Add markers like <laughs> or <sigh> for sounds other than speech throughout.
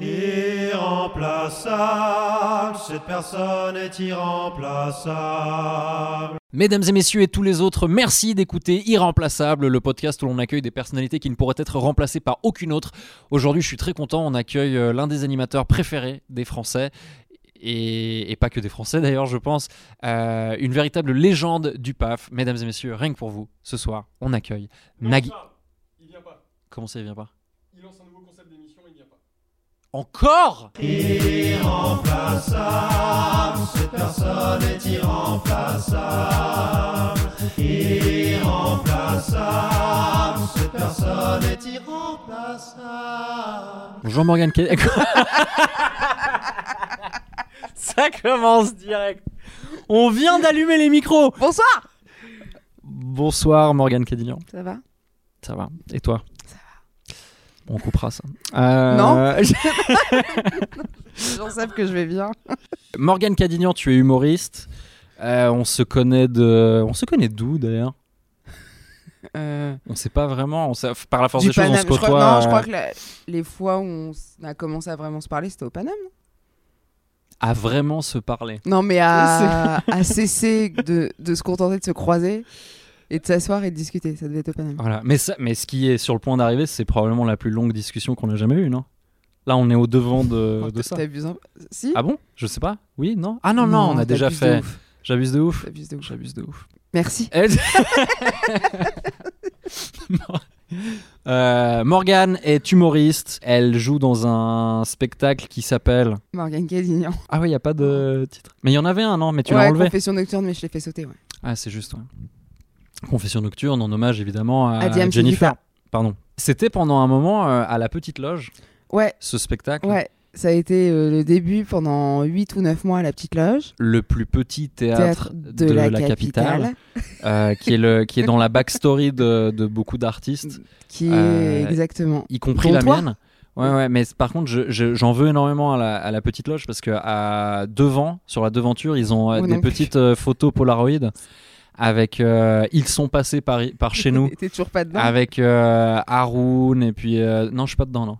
irremplaçable. Cette personne est irremplaçable. Mesdames et messieurs et tous les autres, merci d'écouter Irremplaçable, le podcast où l'on accueille des personnalités qui ne pourraient être remplacées par aucune autre. Aujourd'hui, je suis très content, on accueille euh, l'un des animateurs préférés des Français. Et, et pas que des Français d'ailleurs, je pense, euh, une véritable légende du PAF. Mesdames et messieurs, rien que pour vous, ce soir, on accueille Nagui. Il vient pas. Comment ça, il vient pas Il lance un nouveau concept d'émission, il vient pas. Encore Irremplaçable. Cette personne est irremplaçable. Irremplaçable. Cette personne est irremplaçable. Bonjour Morgane <laughs> Ça commence direct. On vient d'allumer les micros. Bonsoir Bonsoir Morgane Cadignan. Ça va? Ça va. Et toi? On coupera ça. Euh, Non. <laughs> Les gens savent que je vais bien. Morgane Cadignan, tu es humoriste. Euh, on se connaît de. On se connaît d'où d'ailleurs? Euh, On sait pas vraiment. On sait- Par la force du des choses, on se Je crois- côtoie. non, je crois euh, que la- les fois où on a commencé à vraiment se parler, c'était au Paname. À vraiment se parler. Non, mais à, <laughs> à cesser de, de se contenter de se croiser et de s'asseoir et de discuter. Ça devait être au Paname. Voilà. Mais, ça, mais ce qui est sur le point d'arriver, c'est probablement la plus longue discussion qu'on a jamais eue, non? Là, on est au devant de, Oh, de ça. T'abuses un. Si? Ah bon? Je sais pas. Oui, non? Ah non, non, on a déjà fait. J'abuse de ouf. T'abuses de ouf. J'abuse de ouf. Merci. <laughs> <laughs> Euh, Morgane est humoriste. Elle joue dans un spectacle qui s'appelle. Morgane Cadignan. Ah oui, il y a pas de titre. Mais il y en avait un, non? Mais tu l'as ouais, enlevé. confession nocturne, mais je l'ai fait sauter, ouais. Ah, c'est juste. ouais. Confession nocturne en hommage évidemment à, Jennifer. Pardon. C'était pendant un moment euh, à la petite loge, Ouais, ce spectacle. ouais. Ça a été euh, le début pendant 8 ou 9 mois à la petite loge. Le plus petit théâtre, Théâtre de, la, capitale. euh, qui, est le, qui est dans la backstory de, de beaucoup d'artistes. Qui est Euh, exactement. y compris la mienne. Ouais, ouais, mais par contre, je- je- j'en veux énormément à la, à la petite loge parce que à devant, sur la devanture, ils ont des petites photos Polaroid avec. euh, ils sont passés par, par chez <laughs> nous T'es toujours pas dedans. avec euh, Haroun et puis. euh, non, je suis pas dedans, non.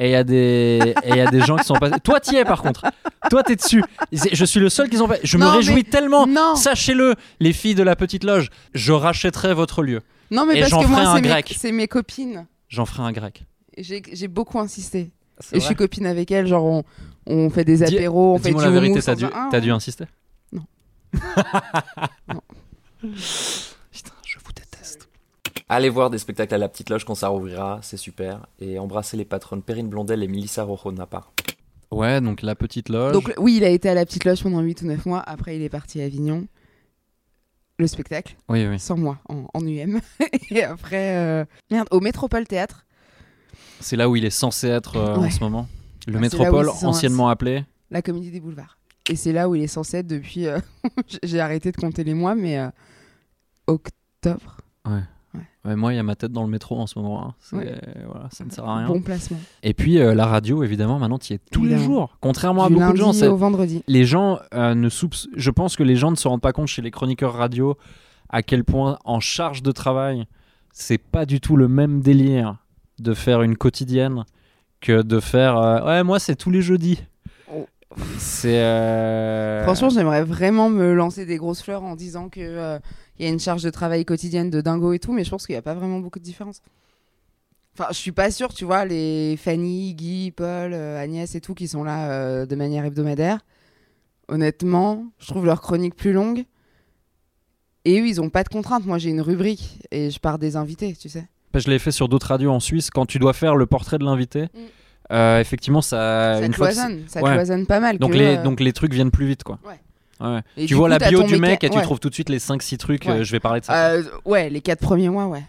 Et il y a des et il y a des gens qui sont passés. Toi, t'y es par contre. Toi, t'es dessus. Je suis le seul qu'ils ont fait. Je me réjouis mais- tellement. Non, Sachez-le, les filles de la petite loge, je rachèterai votre lieu. non, mais et parce que ferai moi, un c'est mes, grec. c'est mes copines. J'en ferai un grec. J'ai j'ai beaucoup insisté. Et je suis copine avec elles. Genre, on, on fait des Dis- apéros, on fait Dis-moi du la vérité, t'as dû, un- dû Ah, insister? Non. <laughs> non. Putain, je vous déteste. Allez voir des spectacles à la petite loge quand ça rouvrira, c'est super. Et embrassez les patronnes Perrine Blondel et Melissa Rojo de ma part. Ouais, donc la petite loge. Donc, oui, il a été à la petite loge pendant 8 ou 9 mois. Après, il est parti à Avignon. Le spectacle, oui, oui. sans moi, en, en UM. <laughs> Et après, euh, merde, au Métropole Théâtre. C'est là où il est censé être euh, en ce moment. Le métropole, anciennement appelé. la comédie des boulevards. Et c'est là où il est censé être depuis. euh, <laughs> J'ai arrêté de compter les mois, mais euh, octobre. Ouais, moi, il y a ma tête dans le métro en ce moment. hein. Ouais. Voilà, ça ne sert à rien. Bon placement. Et puis euh, la radio, évidemment, maintenant, tu y es tous les jours. Contrairement à beaucoup de gens, c'est- au vendredi. les gens euh, ne soupçonnent. Je pense que les gens ne se rendent pas compte chez les chroniqueurs radio à quel point en charge de travail, c'est pas du tout le même délire de faire une quotidienne que de faire. euh, ouais, moi, c'est tous les jeudis. Oh. C'est. Franchement, j'aimerais vraiment me lancer des grosses fleurs en disant que il y a une charge de travail quotidienne de dingo et tout, mais je pense qu'il n'y a pas vraiment beaucoup de différence. Enfin, je suis pas sûre, tu vois, les Fanny, Guy, Paul, euh, Agnès et tout qui sont là euh, de manière hebdomadaire. Honnêtement, je trouve leur chronique plus longue. Et eux, ils ont pas de contraintes. Moi, j'ai une rubrique et je pars des invités, tu sais. Je l'ai fait sur d'autres radios en Suisse. Quand tu dois faire le portrait de l'invité, Mm. euh, effectivement, ça. ça une fois que cloisonne, ça ouais. cloisonne pas mal. Donc que, les, euh, donc les trucs viennent plus vite quoi. Ouais. Ouais. et Tu vois coup, la bio du mec et tu ouais. trouves tout de suite les 5-6 trucs, Ouais. euh, je vais parler de ça. Euh, ouais, les quatre premiers mois, ouais.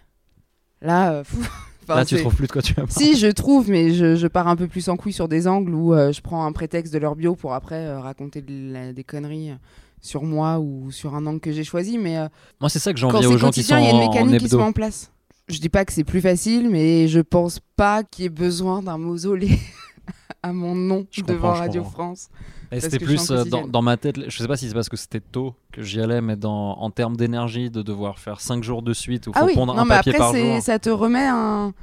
Là, euh, <laughs> fou. Enfin, Là tu trouves plus de quoi tu vas. Si, je trouve, mais je, je pars un peu plus en couille sur des angles où euh, je prends un prétexte de leur bio pour après raconter de la- des conneries sur moi ou sur un angle que j'ai choisi. Mais Moi c'est ça que j'envie aux gens qui sont quotidien, il y a une en, en mécanique qui se met en place. Je dis pas que c'est plus facile, mais je pense pas qu'il y ait besoin d'un mausolée à mon nom Je devant Radio comprends. France. Et c'était plus euh, dans, ma tête, je sais pas si c'est parce que c'était tôt que j'y allais, mais dans, en termes d'énergie, de devoir faire 5 jours de suite ou Ah faut oui, pondre non, un mais papier après, par jour. ça te remet un.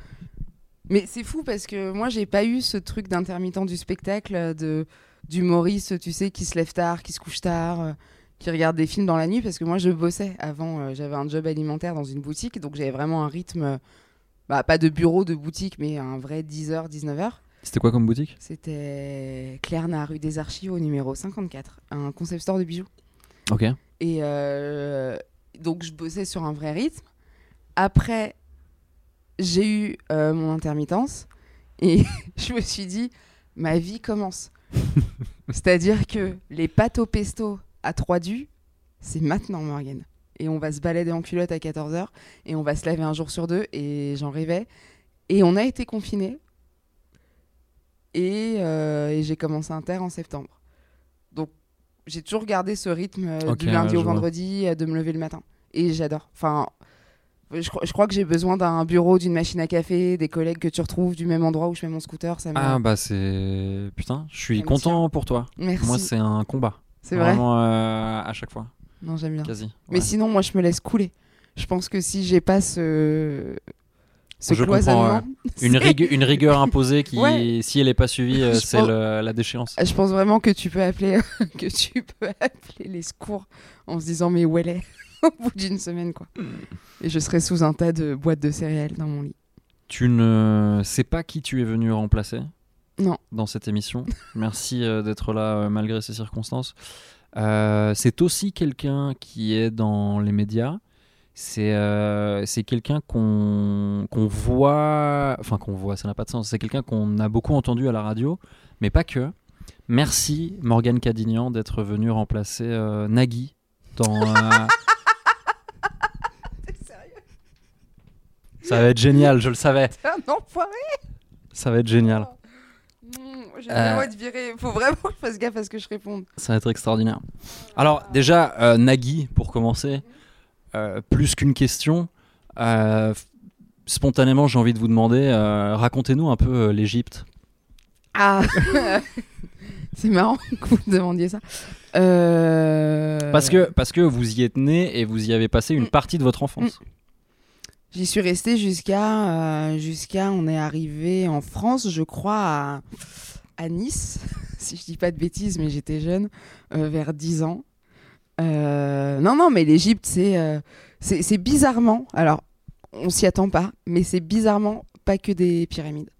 Mais c'est fou parce que moi, j'ai pas eu ce truc d'intermittent du spectacle, de d'humoriste, tu sais, qui se lève tard, qui se couche tard, euh, qui regarde des films dans la nuit. Parce que moi, je bossais avant. euh, j'avais un job alimentaire dans une boutique, donc j'avais vraiment un rythme, bah, pas de bureau, de boutique, mais un vrai 10h, 19h. C'était quoi comme boutique C'était Clerna, rue des Archives, au numéro 54, un concept store de bijoux. Ok. Et euh, donc, je bossais sur un vrai rythme. Après, j'ai eu euh, mon intermittence et <laughs> je me suis dit, ma vie commence. <laughs> C'est-à-dire que les pâtes au pesto à 3 du, c'est maintenant, Morgane. Et on va se balader en culotte à 14h et on va se laver un jour sur deux et j'en rêvais. Et on a été confinés et, euh, et j'ai commencé Inter en septembre. Donc j'ai toujours gardé ce rythme euh, Ok, du lundi ouais, au vois. vendredi, euh, de me lever le matin. Et j'adore. Enfin, je, crois- je crois que j'ai besoin d'un bureau, d'une machine à café, des collègues que tu retrouves du même endroit où je fais mon scooter. Ça. Ah bah c'est putain, je suis content pour toi. Merci. Moi c'est un combat. C'est vrai Vraiment euh, à chaque fois, Non, j'aime bien. quasi. Mais Ouais. sinon, moi, je me laisse couler. Je pense que si j'ai pas ce, ce Je comprends, <laughs> Une, c'est- rigue- une rigueur imposée qui, Ouais. si elle est pas suivie, euh, c'est pense- la déchéance. je pense vraiment que tu peux appeler <laughs> que tu peux appeler les secours en se disant mais où elle est? <laughs> Au bout d'une semaine quoi. Et je serai sous un tas de boîtes de céréales dans mon lit. Tu ne sais pas qui tu es venu remplacer? Non. dans cette émission. Merci euh, d'être là euh, malgré ces circonstances. C'est aussi quelqu'un qui est dans les médias. C'est euh, c'est quelqu'un qu'on qu'on voit, enfin qu'on voit, ça n'a pas de sens. C'est quelqu'un qu'on a beaucoup entendu à la radio, mais pas que. Merci Morgane Cadignan d'être venu remplacer euh, Nagui dans. euh, <laughs> Ça va être génial, je le savais. T'es un enfoiré Ça va être génial. Mmh, J'ai Euh. vraiment être viré. Faut vraiment que je fasse gaffe à ce que je réponde. Ça va être extraordinaire. Alors, déjà, euh, Nagui, pour commencer, euh, plus qu'une question, euh, spontanément, j'ai envie de vous demander, euh, racontez-nous un peu euh, l'Égypte. Ah <laughs> C'est marrant <laughs> que vous me demandiez ça. Euh, Parce, que, parce que vous y êtes né et vous y avez passé une Mm. partie de votre enfance. J'y suis restée jusqu'à euh, jusqu'à on est arrivé en France, je crois à, à Nice, <laughs> si je dis pas de bêtises, mais j'étais jeune, euh, vers 10 ans. Euh, non non, mais l'Égypte c'est euh, c'est bizarrement, alors on s'y attend pas, mais c'est bizarrement pas que des pyramides.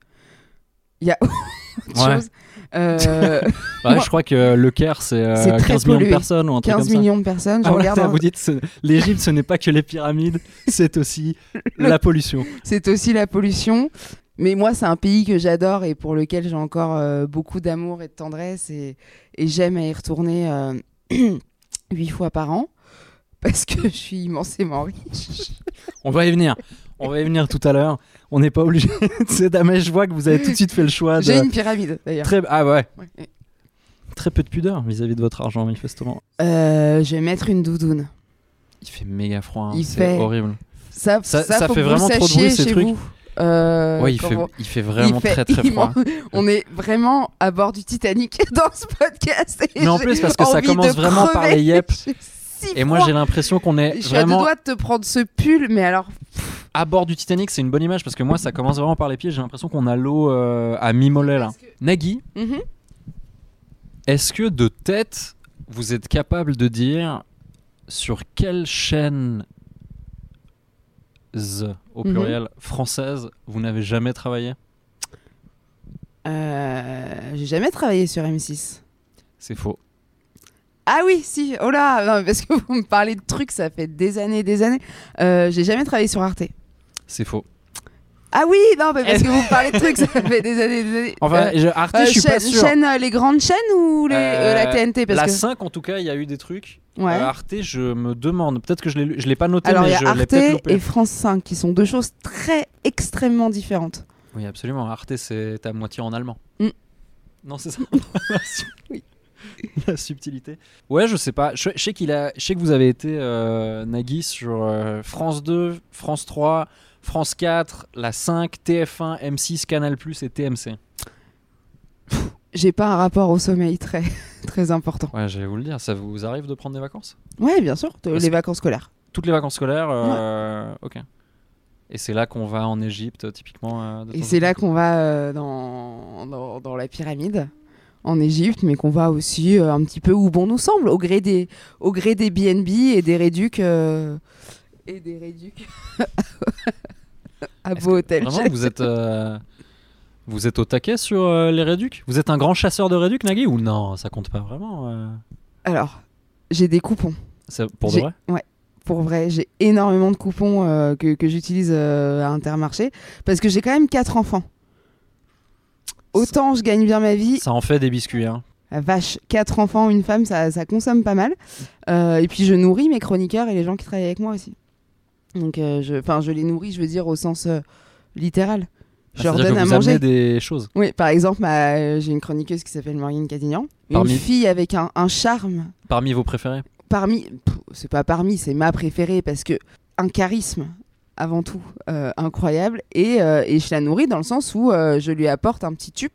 Il y a <laughs> autre Ouais. chose. Euh, Ouais, <laughs> Moi- je crois que le Caire, c'est euh, C'est très 15 millions de personnes ou un truc 15 comme ça. millions de personnes, je Ah, voilà, regarde un- vous dites, l'Égypte, ce n'est pas que les pyramides, c'est aussi <laughs> la pollution. c'est aussi la pollution. Mais moi, c'est un pays que j'adore et pour lequel j'ai encore euh, beaucoup d'amour et de tendresse et, et j'aime à y retourner euh, <clears throat> huit fois par an parce que je suis immensément riche. On va y venir. On va y venir tout à l'heure. On n'est pas obligé. <laughs> c'est mais je vois que vous avez tout de suite fait le choix de. J'ai une pyramide d'ailleurs. Très... Ah ouais. Ouais. Très peu de pudeur vis-à-vis de votre argent, manifestement. Euh, je vais mettre une doudoune. Il fait méga froid. hein, Il C'est fait- horrible. Ça, Ça- ça, ça faut fait vraiment trop de bruit, ces trucs. vous. Euh, ouais, il fait, vous- il fait vraiment il fait très très froid. On est vraiment à bord du Titanic <laughs> dans ce podcast. et Mais en plus, parce que ça commence vraiment par les <laughs> yep. Si Et moi, j'ai l'impression qu'on est Je vraiment doigts de te prendre ce pull, mais alors à bord du Titanic. C'est une bonne image parce que moi, ça commence vraiment par les pieds. J'ai l'impression qu'on a l'eau euh, à mi-mollet là. Nagui, Mhm. est-ce que de tête, vous êtes capable de dire sur quelle chaîne au Mhm. pluriel française vous n'avez jamais travaillé? Euh, j'ai jamais travaillé sur M6. C'est faux. Ah oui, si, oh là, non, parce que <laughs> vous me parlez de trucs, ça fait des années, des années. Euh, j'ai jamais travaillé sur Arte. C'est faux. Ah oui, non, mais parce que vous <laughs> parlez de trucs, ça fait des années, des années. Enfin, Euh, je- Arte, euh, je suis pas sûr. chaîne, euh, les grandes chaînes ou les, euh, la TNT parce la que... 5, en tout cas, il y a eu des trucs. Ouais. Euh, Arte, je me demande. Peut-être que je l'ai, je l'ai pas noté, Alors mais y a je l'ai Arte peut-être loupé. et France 5 qui sont deux choses très extrêmement différentes. Oui, absolument. Arte, c'est à moitié en allemand. Mm. Non, c'est ça. <laughs> oui. <laughs> La subtilité. Ouais, je sais pas. Je, je sais qu'il a. Je sais que vous avez été euh, Nagui sur euh, France 2, France 3, France 4, la 5, TF1, M6, Canal+ et TMC. J'ai pas un rapport au sommeil très <laughs> très important. Ouais, j'allais vous le dire. Ça vous arrive de prendre des vacances? Ouais, bien sûr, Parce les que- vacances scolaires. Toutes les vacances scolaires. euh, Ok. Et c'est là qu'on va en Égypte, typiquement. euh, de Et c'est là qu'on va euh, dans, dans, dans la pyramide en Égypte, mais qu'on va aussi euh, un petit peu où bon nous semble, au gré des, au gré des BNB et des réducs. euh, et des réducs <laughs> à beau hôtel. Vraiment, vous êtes, euh, vous êtes au taquet sur euh, les réducs Vous êtes un grand chasseur de réducs, Nagui Ou non, ça compte pas vraiment euh, Alors, j'ai des coupons. c'est Pour de vrai? Ouais. Pour vrai, j'ai énormément de coupons euh, que, que j'utilise à Intermarché parce que j'ai quand même quatre enfants. Autant je gagne bien ma vie, Ça en fait des biscuits. Hein. La vache, quatre enfants, une femme, ça, ça consomme pas mal. Euh, et puis je nourris mes chroniqueurs et les gens qui travaillent avec moi aussi. Donc, euh, je, enfin, je les nourris, je veux dire au sens euh, littéral. Je leur donne que à vous manger. des choses. Oui, par exemple, j'ai une chroniqueuse qui s'appelle Morgane Cadignan. Parmi- Une fille avec un, un charme Parmi vos préférés? Parmi, c'est pas parmi, c'est ma préférée parce que un charisme avant tout euh, incroyable et, euh, et je la nourris dans le sens où euh, je lui apporte un petit tube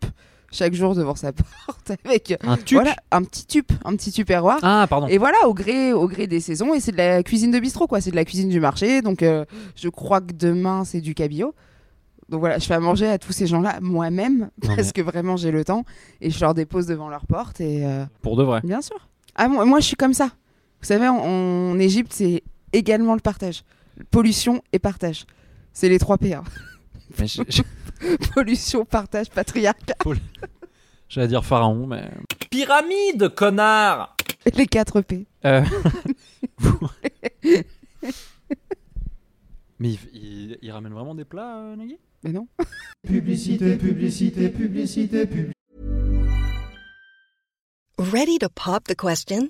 chaque jour devant sa <laughs> porte avec Un voilà un petit tube, un petit tupperware. Ah, pardon. Et voilà, au gré, au gré des saisons, et c'est de la cuisine de bistrot, quoi. C'est de la cuisine du marché. Donc, euh, je crois que demain, c'est du cabillaud. Donc voilà, je fais à manger à tous ces gens-là moi-même, Non, parce mais que vraiment, j'ai le temps. Et je leur dépose devant leur porte. Et euh, Pour de vrai. bien sûr. Ah, moi, moi, je suis comme ça. Vous savez, en, en Égypte, c'est également le partage. Pollution et partage. C'est les trois P. hein. <laughs> Mais <laughs> Pollution, partage, patriarcat. J'allais dire pharaon, mais. Pyramide, connard Les quatre P. Euh, <laughs> mais il, il- il ramène vraiment des plats, euh, Nagui? Mais non. Publicité, publicité, publicité, publicité. Ready to pop the question?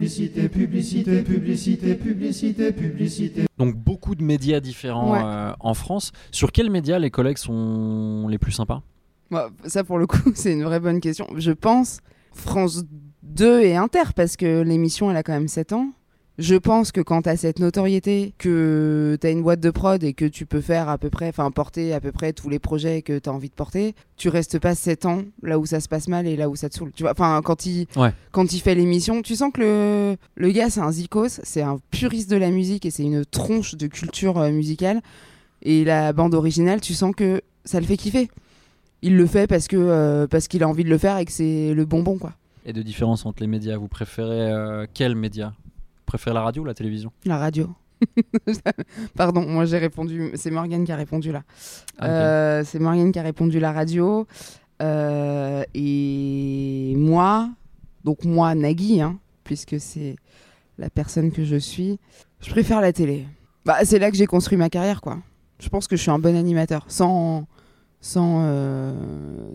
Publicité, publicité, publicité, publicité, publicité. Donc beaucoup de médias différents Ouais. euh, en France. Sur quels médias les collègues sont les plus sympas? Bah, ça, pour le coup, <laughs> c'est une vraie bonne question. Je pense France 2 et Inter, parce que l'émission, elle a quand même 7 ans. Je pense que quand tu as cette notoriété, que tu as une boîte de prod et que tu peux faire à peu près, enfin porter à peu près tous les projets que tu as envie de porter, tu restes pas 7 ans là où ça se passe mal et là où ça te saoule. Tu vois, enfin quand il Ouais. quand il fait l'émission, tu sens que le, le gars c'est un zikos, c'est un puriste de la musique et c'est une tronche de culture euh, musicale et la bande originale, tu sens que ça le fait kiffer. Il le fait parce que euh, parce qu'il a envie de le faire et que c'est le bonbon quoi. Et de différence entre les médias, vous préférez euh, quels médias Vous préférez la radio ou la télévision? La radio. <laughs> Pardon, moi j'ai répondu. C'est Morgane qui a répondu là. Ah. Euh, c'est Morgane qui a répondu la radio. Euh, et moi, donc moi, Nagui, hein, puisque c'est la personne que je suis, je préfère la télé. Bah, c'est là que j'ai construit ma carrière, quoi. Je pense que je suis un bon animateur, sans, sans, euh,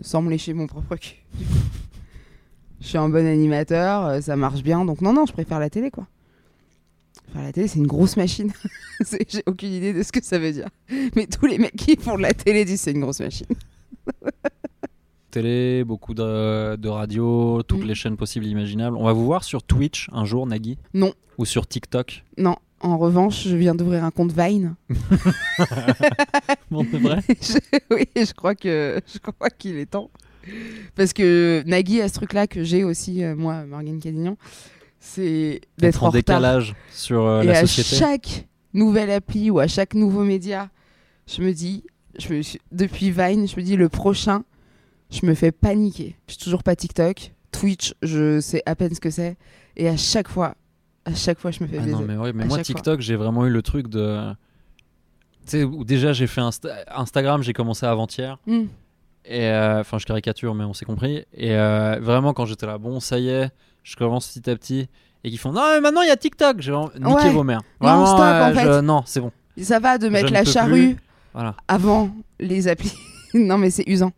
sans me lécher mon propre cul. <laughs> Je suis un bon animateur, ça marche bien, donc non, non, je préfère la télé, quoi. La télé, c'est une grosse machine. <laughs> J'ai aucune idée de ce que ça veut dire. Mais tous les mecs qui font de la télé disent c'est une grosse machine. <laughs> Télé, beaucoup de, de radio, toutes Mm. les chaînes possibles et imaginables. On va vous voir sur Twitch un jour, Nagui Non. Ou sur TikTok Non, en revanche, je viens d'ouvrir un compte Vine. <laughs> Bon, c'est vrai Je- oui, je crois que je crois qu'il est temps. Parce que Nagui a ce truc-là que j'ai aussi, euh, moi, Morgane Cadignan, c'est d'être Être en en retard. décalage sur euh, Et la à société. chaque nouvelle appli ou à chaque nouveau média, je me dis, je me depuis Vine, je me dis le prochain, je me fais paniquer. Je suis toujours pas TikTok, Twitch, je sais à peine ce que c'est, et à chaque fois, à chaque fois, je me fais Ah baiser. non, mais, ouais, mais à moi. TikTok, j'ai vraiment eu le truc de. Tu sais, où déjà, j'ai fait Insta- Instagram, j'ai commencé avant-hier. Hmm. Et euh, enfin, je caricature, mais on s'est compris. Et euh, vraiment, quand j'étais là, bon, ça y est, je commence petit à petit. Et qu'ils font, non, mais maintenant il y a TikTok. Niqué Ouais. vos mères. Non, Vraiment, stop, en je- fait. Non, c'est bon. Ça va de mettre la charrue. Voilà. avant les applis. <laughs> non, mais c'est usant.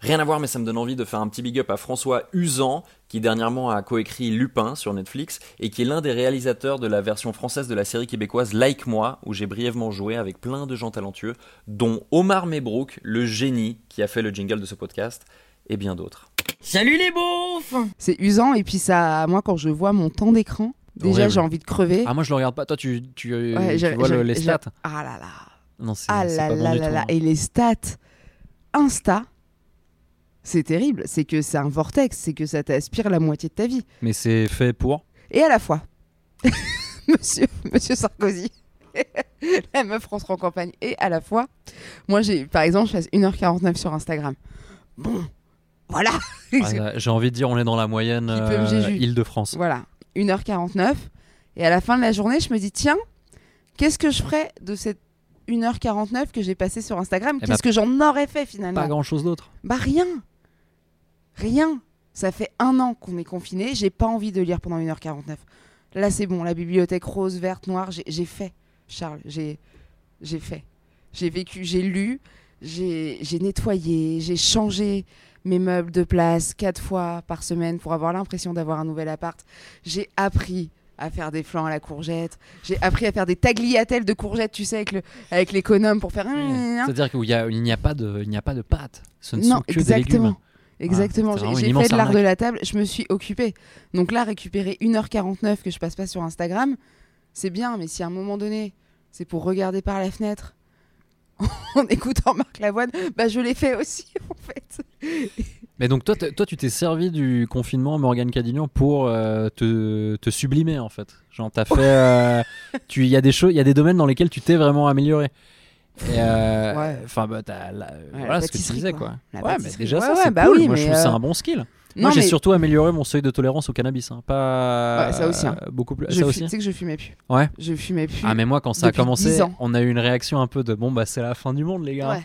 Rien à voir, mais ça me donne envie de faire un petit big up à François Usan, qui dernièrement a coécrit Lupin sur Netflix, et qui est l'un des réalisateurs de la version française de la série québécoise Like Moi, où j'ai brièvement joué avec plein de gens talentueux, dont Omar Mebrook, le génie qui a fait le jingle de ce podcast, et bien d'autres. Salut les beaufs C'est usant et puis ça, moi quand je vois mon temps d'écran, déjà Horrible. j'ai envie de crever. Ah, moi je le regarde pas. Toi, tu, tu, Ouais, tu j'ai- vois le- j'ai- les j'ai- stats Ah là là. Non, c'est Ah c'est là pas bon là du là tout, là. hein. Et les stats Insta, c'est terrible. C'est que c'est un vortex, c'est que ça t'aspire la moitié de ta vie. Mais c'est fait pour. Et à la fois, <laughs> monsieur, monsieur Sarkozy, <laughs> la meuf rentre en campagne. Et à la fois, moi, j'ai, par exemple, je passe 1h49 sur Instagram. Bon, voilà. <laughs> Ah, J'ai envie de dire, on est dans la moyenne euh. Île-de-France. Voilà, 1h49. Et à la fin de la journée, je me dis, tiens, qu'est-ce que je ferais de cette 1h49 que j'ai passée sur Instagram? Eh Qu'est-ce ben, que j'en aurais fait finalement? Pas grand chose d'autre. Bah rien. Rien. Ça fait un an qu'on est confiné. J'ai pas envie de lire pendant 1h49. Là, c'est bon. La bibliothèque rose, verte, noire, j'ai j'ai fait, Charles. J'ai j'ai fait. J'ai vécu, j'ai lu, j'ai j'ai nettoyé, j'ai changé mes meubles de place quatre fois par semaine pour avoir l'impression d'avoir un nouvel appart. J'ai appris à faire des flancs à la courgette. J'ai appris à faire des tagliatelles de courgettes, tu sais, avec le avec l'économe pour faire. C'est-à-dire qu'il y a- il n'y a pas de, il n'y a pas de pâtes. Ce ne Non, sont que des exactement. légumes. Exactement. J'ai- fait de l'art de la table, je me suis occupée. Donc là, récupérer 1h49 que je passe pas sur Instagram, c'est bien, mais si à un moment donné, c'est pour regarder par la fenêtre <laughs> en écoutant Marc Lavoine, bah je l'ai fait aussi <laughs> en fait. Mais donc toi, toi tu t'es servi du confinement Morgane Cadignan pour euh, te, te sublimer en fait. Genre t'as fait, <laughs> euh, tu, il y a des choses, il y a des domaines dans lesquels tu t'es vraiment amélioré. Euh, Ouais. Enfin bah t'as la- voilà ce que tu disais quoi. ouais mais déjà Ouais, ça c'est bah cool. oui, Moi je trouve c'est euh, un bon skill. Non, Moi j'ai mais surtout amélioré mon seuil de tolérance au cannabis. hein. Pas Ouais, ça aussi, hein. beaucoup plus. je ça fu- aussi. Tu sais que je fumais plus. Ouais. Je fumais plus. Ah mais moi quand ça a depuis 10 commencé, on a eu une réaction un peu de bon bah c'est la fin du monde les gars. Ouais.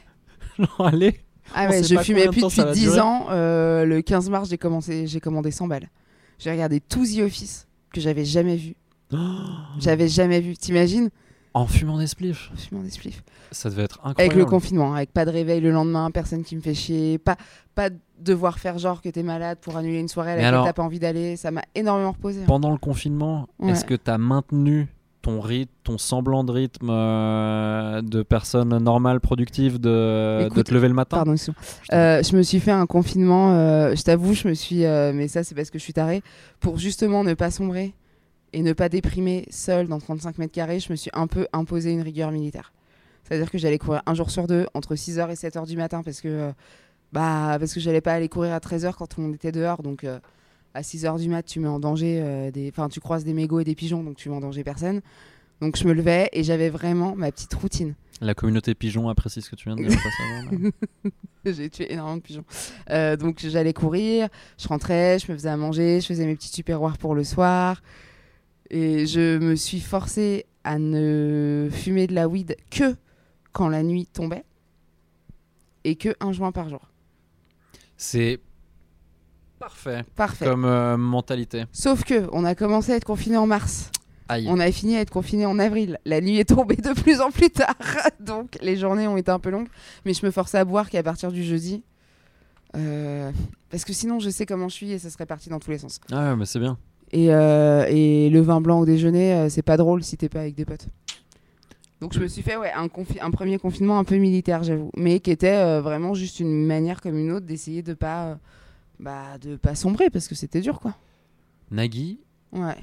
<laughs> Genre allez. Ah ouais, je fumais plus depuis va 10 durer. ans. Euh, le 15 mars, j'ai commencé, j'ai commandé 100 balles. J'ai regardé tout The Office que j'avais jamais vu. <gasps> J'avais jamais vu. T'imagines En fumant des spliffs. Fumant des spliffs. Ça devait être Avec incroyable. le confinement, avec pas de réveil le lendemain, personne qui me fait chier, pas, pas devoir faire genre que t'es malade pour annuler une soirée à laquelle t'as pas envie d'aller. Ça m'a énormément reposé. hein. Pendant le confinement, Ouais. est-ce que tu as maintenu ton rythme, ton semblant de rythme euh, de personne normale, productive, de, de te lever le matin? Pardon. Euh, je me suis fait un confinement, euh, je t'avoue, je me suis, mais ça c'est parce que je suis tarée, pour justement ne pas sombrer et ne pas déprimer seule dans 35 mètres carrés, je me suis un peu imposé une rigueur militaire. C'est-à-dire que j'allais courir un jour sur deux, entre 6h et 7h du matin, parce que, euh, bah, parce que j'allais pas aller courir à 13h quand on était dehors, donc euh, à 6h du mat, tu mets en danger, euh, des... enfin tu croises des mégots et des pigeons, donc tu mets en danger personne. Donc je me levais et j'avais vraiment ma petite routine. La communauté pigeon apprécie ce que tu viens de dire. <laughs> J'ai tué énormément de pigeons. Euh, donc j'allais courir, je rentrais, je me faisais à manger, je faisais mes petits tupperwares pour le soir. Et je me suis forcée à ne fumer de la weed que quand la nuit tombait. Et que un joint par jour. C'est parfait Parfait. comme euh, mentalité. Sauf que on a commencé à être confiné en mars. Aïe. On a fini à être confiné en avril. La nuit est tombée de plus en plus tard. <laughs> Donc les journées ont été un peu longues. Mais je me forçais à boire qu'à partir du jeudi. Euh, parce que sinon je sais comment je suis et ça serait parti dans tous les sens. Ah ouais, mais c'est bien. Et, euh, et le vin blanc au déjeuner, euh, c'est pas drôle si t'es pas avec des potes. Donc je me suis fait ouais, un, premier confinement un peu militaire, j'avoue. Mais qui était euh, vraiment juste une manière comme une autre d'essayer de pas, euh, bah, de pas sombrer parce que c'était dur quoi. Nagui, Ouais.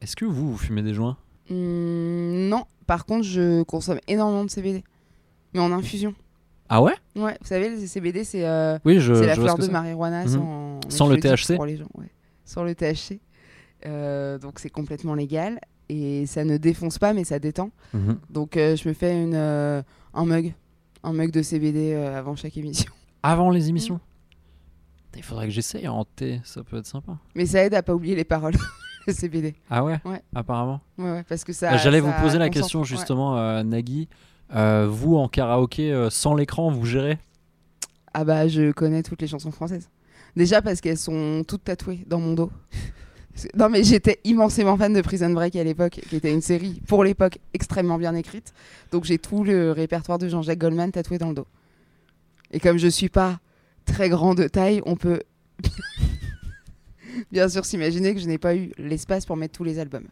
est-ce que vous, vous fumez des joints? Hum, non, par contre, je consomme énormément de CBD. Mais en infusion. Ah ouais? Ouais, vous savez, le CBD, c'est euh, Oui, la fleur de marijuana Mhm. sans, le THC. pour les gens, ouais. Sans le THC. Euh, donc c'est complètement légal. Et ça ne défonce pas, mais ça détend. Mhm. Donc euh, je me fais une, euh, un mug. Un mug de CBD euh, avant chaque émission. <laughs> Avant les émissions Putain, Il faudrait que j'essaye en thé, ça peut être sympa. Mais ça aide à pas oublier les paroles, <laughs> le CBD. Ah ouais Ouais. Apparemment. Ouais, ouais, parce que ça. Euh, J'allais vous poser la question ouais. justement, euh, Nagui. Euh, vous en karaoké euh, sans l'écran, vous gérez? Ah bah je connais toutes les chansons françaises. Déjà parce qu'elles sont toutes tatouées dans mon dos. Non mais j'étais immensément fan de Prison Break à l'époque, qui était une série pour l'époque extrêmement bien écrite. Donc j'ai tout le répertoire de Jean-Jacques Goldman tatoué dans le dos. Et comme je suis pas très grand de taille, on peut <laughs> bien sûr s'imaginer que je n'ai pas eu l'espace pour mettre tous les albums.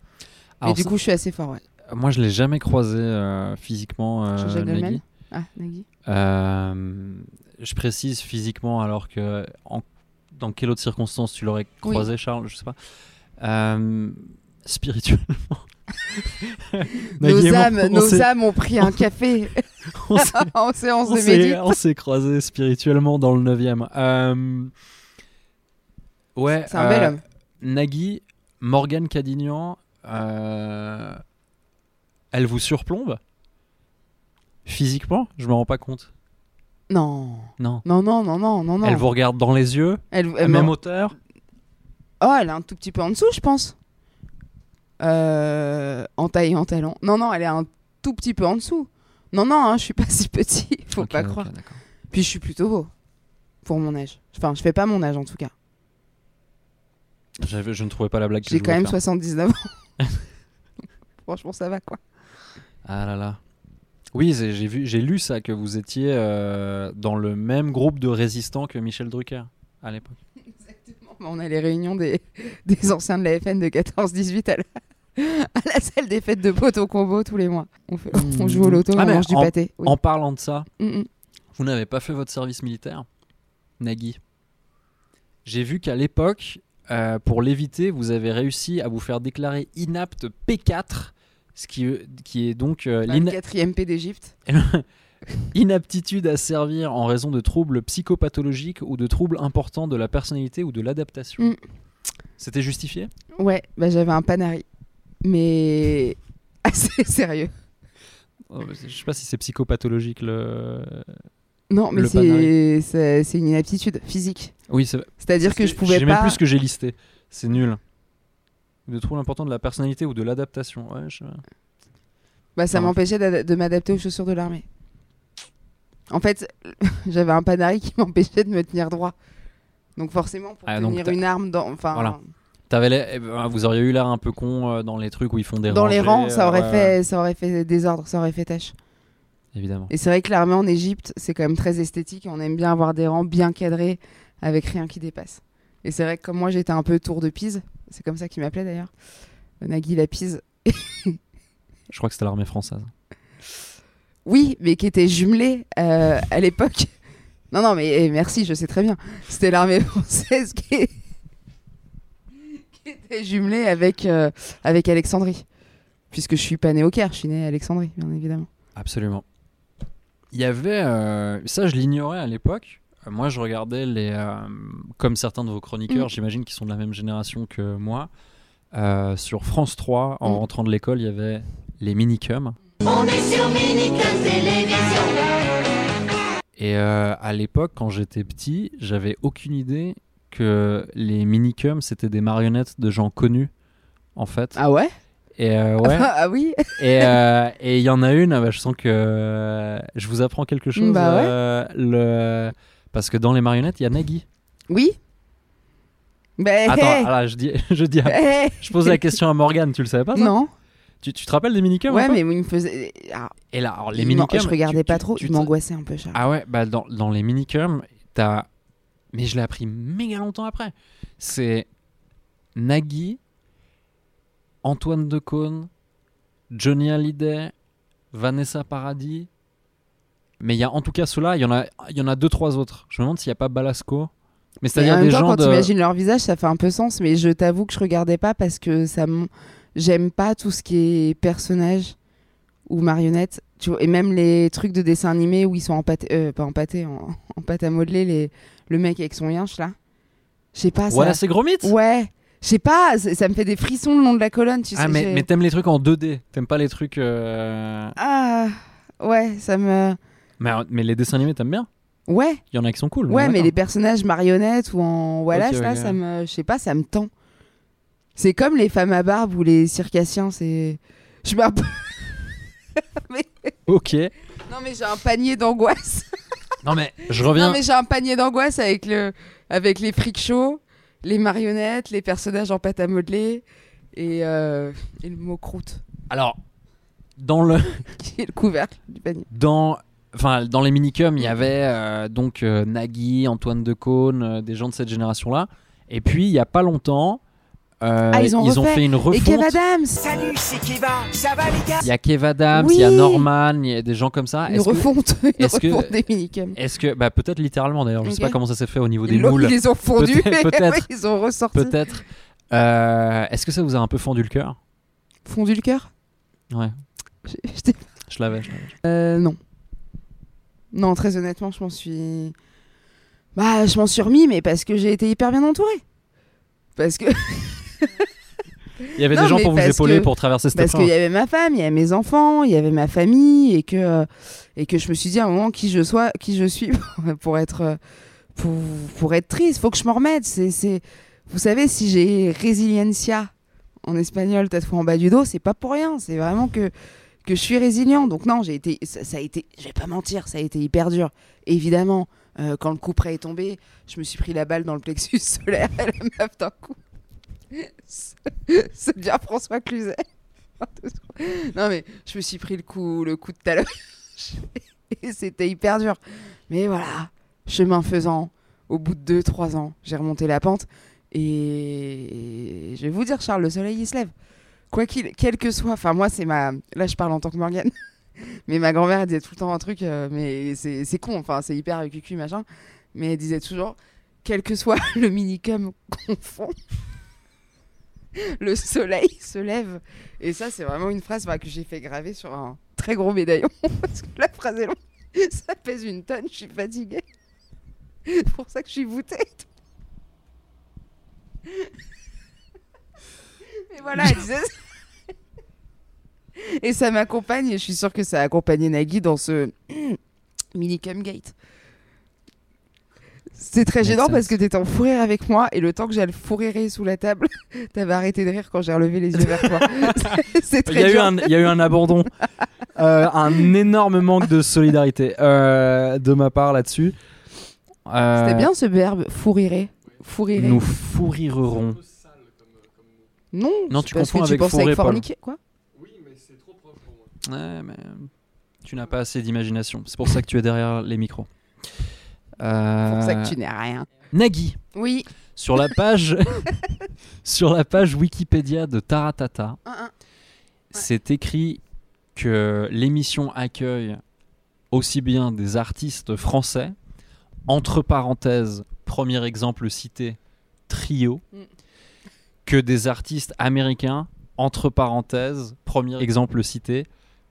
Alors Et du ça- coup, je suis assez fort, ouais. moi, je l'ai jamais croisé euh, physiquement, euh, Jean-Jacques. Goldman? Ah, Nagui. Euh, je précise physiquement, alors que en- dans quelle autre circonstance tu l'aurais Oui. croisé, Charles? Je sais pas. Euh, spirituellement. Nos âmes, on nos âmes ont pris un café en séance de médite. on s'est croisés spirituellement dans le 9 e Ouais. C'est un bel euh, homme. Nagui, Morgane Cadignan, euh, elle vous surplombe? Physiquement? Je me rends pas compte. Non. Non. Non, non, non, non, non. Elle vous regarde dans les yeux, Elle- même me- hauteur? Oh, elle est un tout petit peu en dessous, je pense. Euh, en taille et en talent. Non, non, elle est un tout petit peu en dessous. Non, non, hein, je suis pas <laughs> si petit, faut pas croire. Puis je suis plutôt beau. Pour mon âge. Enfin, je fais pas mon âge en tout cas. Je ne trouvais pas la blague que J'ai quand même faire. 79 ans. <laughs> <laughs> Franchement, ça va quoi. Ah là là. Oui, j'ai vu, j'ai lu ça que vous étiez euh, dans le même groupe de résistants que Michel Drucker à l'époque. On a les réunions des, <laughs> des anciens de la FN de 14-18 à la, <laughs> à la salle des fêtes de potes au combo tous les mois. On, fait- on joue au loto, Ah, on mange du en- pâté. Oui. En parlant de ça, Mm, mm. vous n'avez pas fait votre service militaire, Nagui? J'ai vu qu'à l'époque, euh, pour l'éviter, vous avez réussi à vous faire déclarer inapte P4, ce qui, qui est donc euh, Bah, l'ina- le quatrième P d'Égypte. <laughs> inaptitude à servir en raison de troubles psychopathologiques ou de troubles importants de la personnalité ou de l'adaptation. Mm. C'était justifié? Ouais, bah, j'avais un panari. Mais <laughs> assez sérieux. Oh, Je sais pas si c'est psychopathologique le. Non, mais c'est une inaptitude physique. Oui, c'est. C'est-à-dire que je pouvais J'ai pas. même plus ce que j'ai listé. C'est nul. De troubles importants de la personnalité ou de l'adaptation. Ouais, je- Bah, ça m'empêchait de m'adapter aux chaussures de l'armée. En fait, <laughs> j'avais un panari qui <laughs> m'empêchait de me tenir droit. Donc forcément, pour Ah, tenir une arme dans, enfin, Voilà. T'avais l'air- eh ben, vous auriez eu l'air un peu con euh, dans les trucs où ils font des dans les rangs, ça euh, aurait ouais, fait, ça aurait fait désordre, ça aurait fait tâche. Évidemment. Et c'est vrai que l'armée en Égypte, c'est quand même très esthétique. On aime bien avoir des rangs bien cadrés, avec rien qui dépasse. Et c'est vrai que comme moi, j'étais un peu tour de Pise. C'est comme ça qu'il m'appelait d'ailleurs. Nagui la Pise. <laughs> Je crois que c'était l'armée française. Oui, mais qui était jumelée euh, à l'époque. <laughs> Non, non, mais eh, merci, je sais très bien. C'était l'armée <laughs> française qui, qui était jumelée avec, euh, avec Alexandrie. Puisque je suis pas née au Caire, je suis née à Alexandrie, bien évidemment. Absolument. Il y avait. euh, ça, je l'ignorais à l'époque. Euh, Moi, je regardais les. comme certains de vos chroniqueurs, Mm. j'imagine qu'ils sont de la même génération que moi. sur France 3, en Mm. rentrant de l'école, il y avait les minicums. On est sur Minicum Télévision. Et euh, à l'époque, quand j'étais petit, j'avais aucune idée que les minicums, c'était des marionnettes de gens connus, en fait. Ah ouais? Et euh, ouais. <laughs> Ah oui? Et euh, et il y en a une, ah bah, je sens que je vous apprends quelque chose. Bah ouais. euh, le... Parce que dans les marionnettes, il y a Nagui. Oui Ben, Attends, hey, alors, je dis, <laughs> je dis, à- je pose la question à Morgane, tu le savais pas ça? Non tu, tu te rappelles des minicums Ouais, mais il me faisait. Ah, Et là, alors, les minicums. Je regardais tu- pas trop, tu il te- m'angoissait un peu, Charles. Ah ouais, bah dans, dans les minicums, t'as. Mais je l'ai appris méga longtemps après. C'est Nagui, Antoine Decaune, Johnny Hallyday, Vanessa Paradis. Mais il y a en tout cas ceux-là, il y en a, il y en a deux trois autres. Je me demande s'il n'y a pas Balasco. Mais c'est-à-dire des temps, gens quand de. tu imagines leur visage, ça fait un peu sens, mais je t'avoue que je regardais pas parce que ça me... j'aime pas tout ce qui est personnage ou marionnette. Tu vois, et même les trucs de dessin animé où ils sont en pâte, euh, pas en pâté, en, <laughs> en pâte à modeler, les... le mec avec son yinche là. Je sais pas, ça. Ouais, c'est gros mythe. Ouais, je sais pas, ça me fait des frissons le long de la colonne, tu sais. ah mais, t'aimes les trucs en 2D, t'aimes pas les trucs. euh, Ah, ouais, ça me. Mais, mais les dessins animés t'aimes bien? Ouais, Il y en a qui sont cool. ouais, mais les personnages marionnettes ou en ça, ok. ça me, je sais pas, ça me tend. C'est comme les femmes à barbe ou les circassiens, c'est. Je me rappelle- <laughs> Ok. Non mais j'ai un panier d'angoisse. <laughs> Non mais je reviens. Non mais j'ai un panier d'angoisse avec le, avec les freak shows, les marionnettes, les personnages en pâte à modeler et, euh, et le mot croûte Alors, dans le, <laughs> qui est le couvercle du panier. dans enfin, dans les minicums, il y avait euh, donc euh, Nagui, Antoine Decaune, euh, des gens de cette génération-là. Et puis, il y a pas longtemps, euh, Ah, ils ont fait une Et refonte. Kev Adams Salut, c'est Keva, ça va les gars Il y a Kev Adams, Oui. il y a Norman, il y a des gens comme ça. Une Est-ce que, refonte, une est-ce que- refonte des minicums. est-ce que, bah, peut-être littéralement d'ailleurs, je sais Ok. pas comment ça s'est fait au niveau des moules. Ils les ont fondus, Peut-être- <laughs> et ils ont ressorti. Peut-être. Euh, Est-ce que ça vous a un peu fendu le cœur? Fondu le cœur? Ouais, je l'avais. je l'avais. Euh, non. Non, très honnêtement, je m'en suis. Bah, je m'en suis remis, mais parce que j'ai été hyper bien entourée. Parce que <laughs> <laughs> Il y avait Non, des gens pour vous épauler que- pour traverser cette parce qu'il y avait ma femme, il y avait mes enfants, il y avait ma famille, et que et que je me suis dit à un moment qui je sois, qui je suis <laughs> pour, être pour, pour être triste. Faut que je m'en remette. C'est vous savez si j'ai resiliencia en espagnol tatoué en bas du dos, c'est pas pour rien. C'est vraiment que que je suis résilient. Donc non, j'ai été ça, ça a été, je vais pas mentir, ça a été hyper dur. Évidemment, euh, quand le coup près est tombé, je me suis pris la balle dans le plexus <laughs> solaire et la meuf d'un coup. C'est bien François Cluzet. non mais je me suis pris le coup, le coup de talon. <laughs> et c'était hyper dur. Mais voilà, chemin faisant, au bout de 2-3 ans, j'ai remonté la pente. Et je vais vous dire, Charles, le soleil il se lève. Quoi qu'il, quel que soit, enfin moi c'est ma, là je parle en tant que Morgane, <laughs> mais ma grand-mère disait tout le temps un truc, euh, mais c'est, c'est con, enfin c'est hyper cucu machin, mais elle disait toujours, quel que soit <laughs> le minicum qu'on fond, <laughs> le soleil <laughs> se lève. Et ça c'est vraiment une phrase bah, que j'ai fait graver sur un très gros médaillon, <laughs> parce que la phrase est longue, ça pèse une tonne, je suis fatiguée. C'est pour ça que je suis voûtée. Et voilà, elle disait ça. Et ça m'accompagne, et je suis sûre que ça a accompagné Nagui dans ce <clears throat> minicum gate. C'est très gênant sense. parce que t'étais en fou rire avec moi et le temps que j'allais fou rire sous la table, <laughs> t'avais arrêté de rire quand j'ai relevé les yeux vers toi. <laughs> C'est Il y, très a eu un, il y a eu un abandon, <laughs> Euh, un énorme manque de solidarité euh, de ma part là-dessus. Euh, C'était bien ce verbe fou rire. Fou rire. Nous fourirerons. Non, Non, c'est tu parce confonds que tu avec fourrer, avec forniquer, quoi. Oui, mais c'est trop proche pour moi. Ouais, mais tu n'as pas assez d'imagination. C'est pour ça que tu es derrière les micros. Euh, C'est pour ça que tu n'es rien. Nagui, Oui. sur la page, <laughs> sur la page Wikipédia de Taratata, c'est écrit que l'émission accueille aussi bien des artistes français, entre parenthèses, premier exemple cité, Trio, Mm. que des artistes américains, entre parenthèses, premier exemple cité,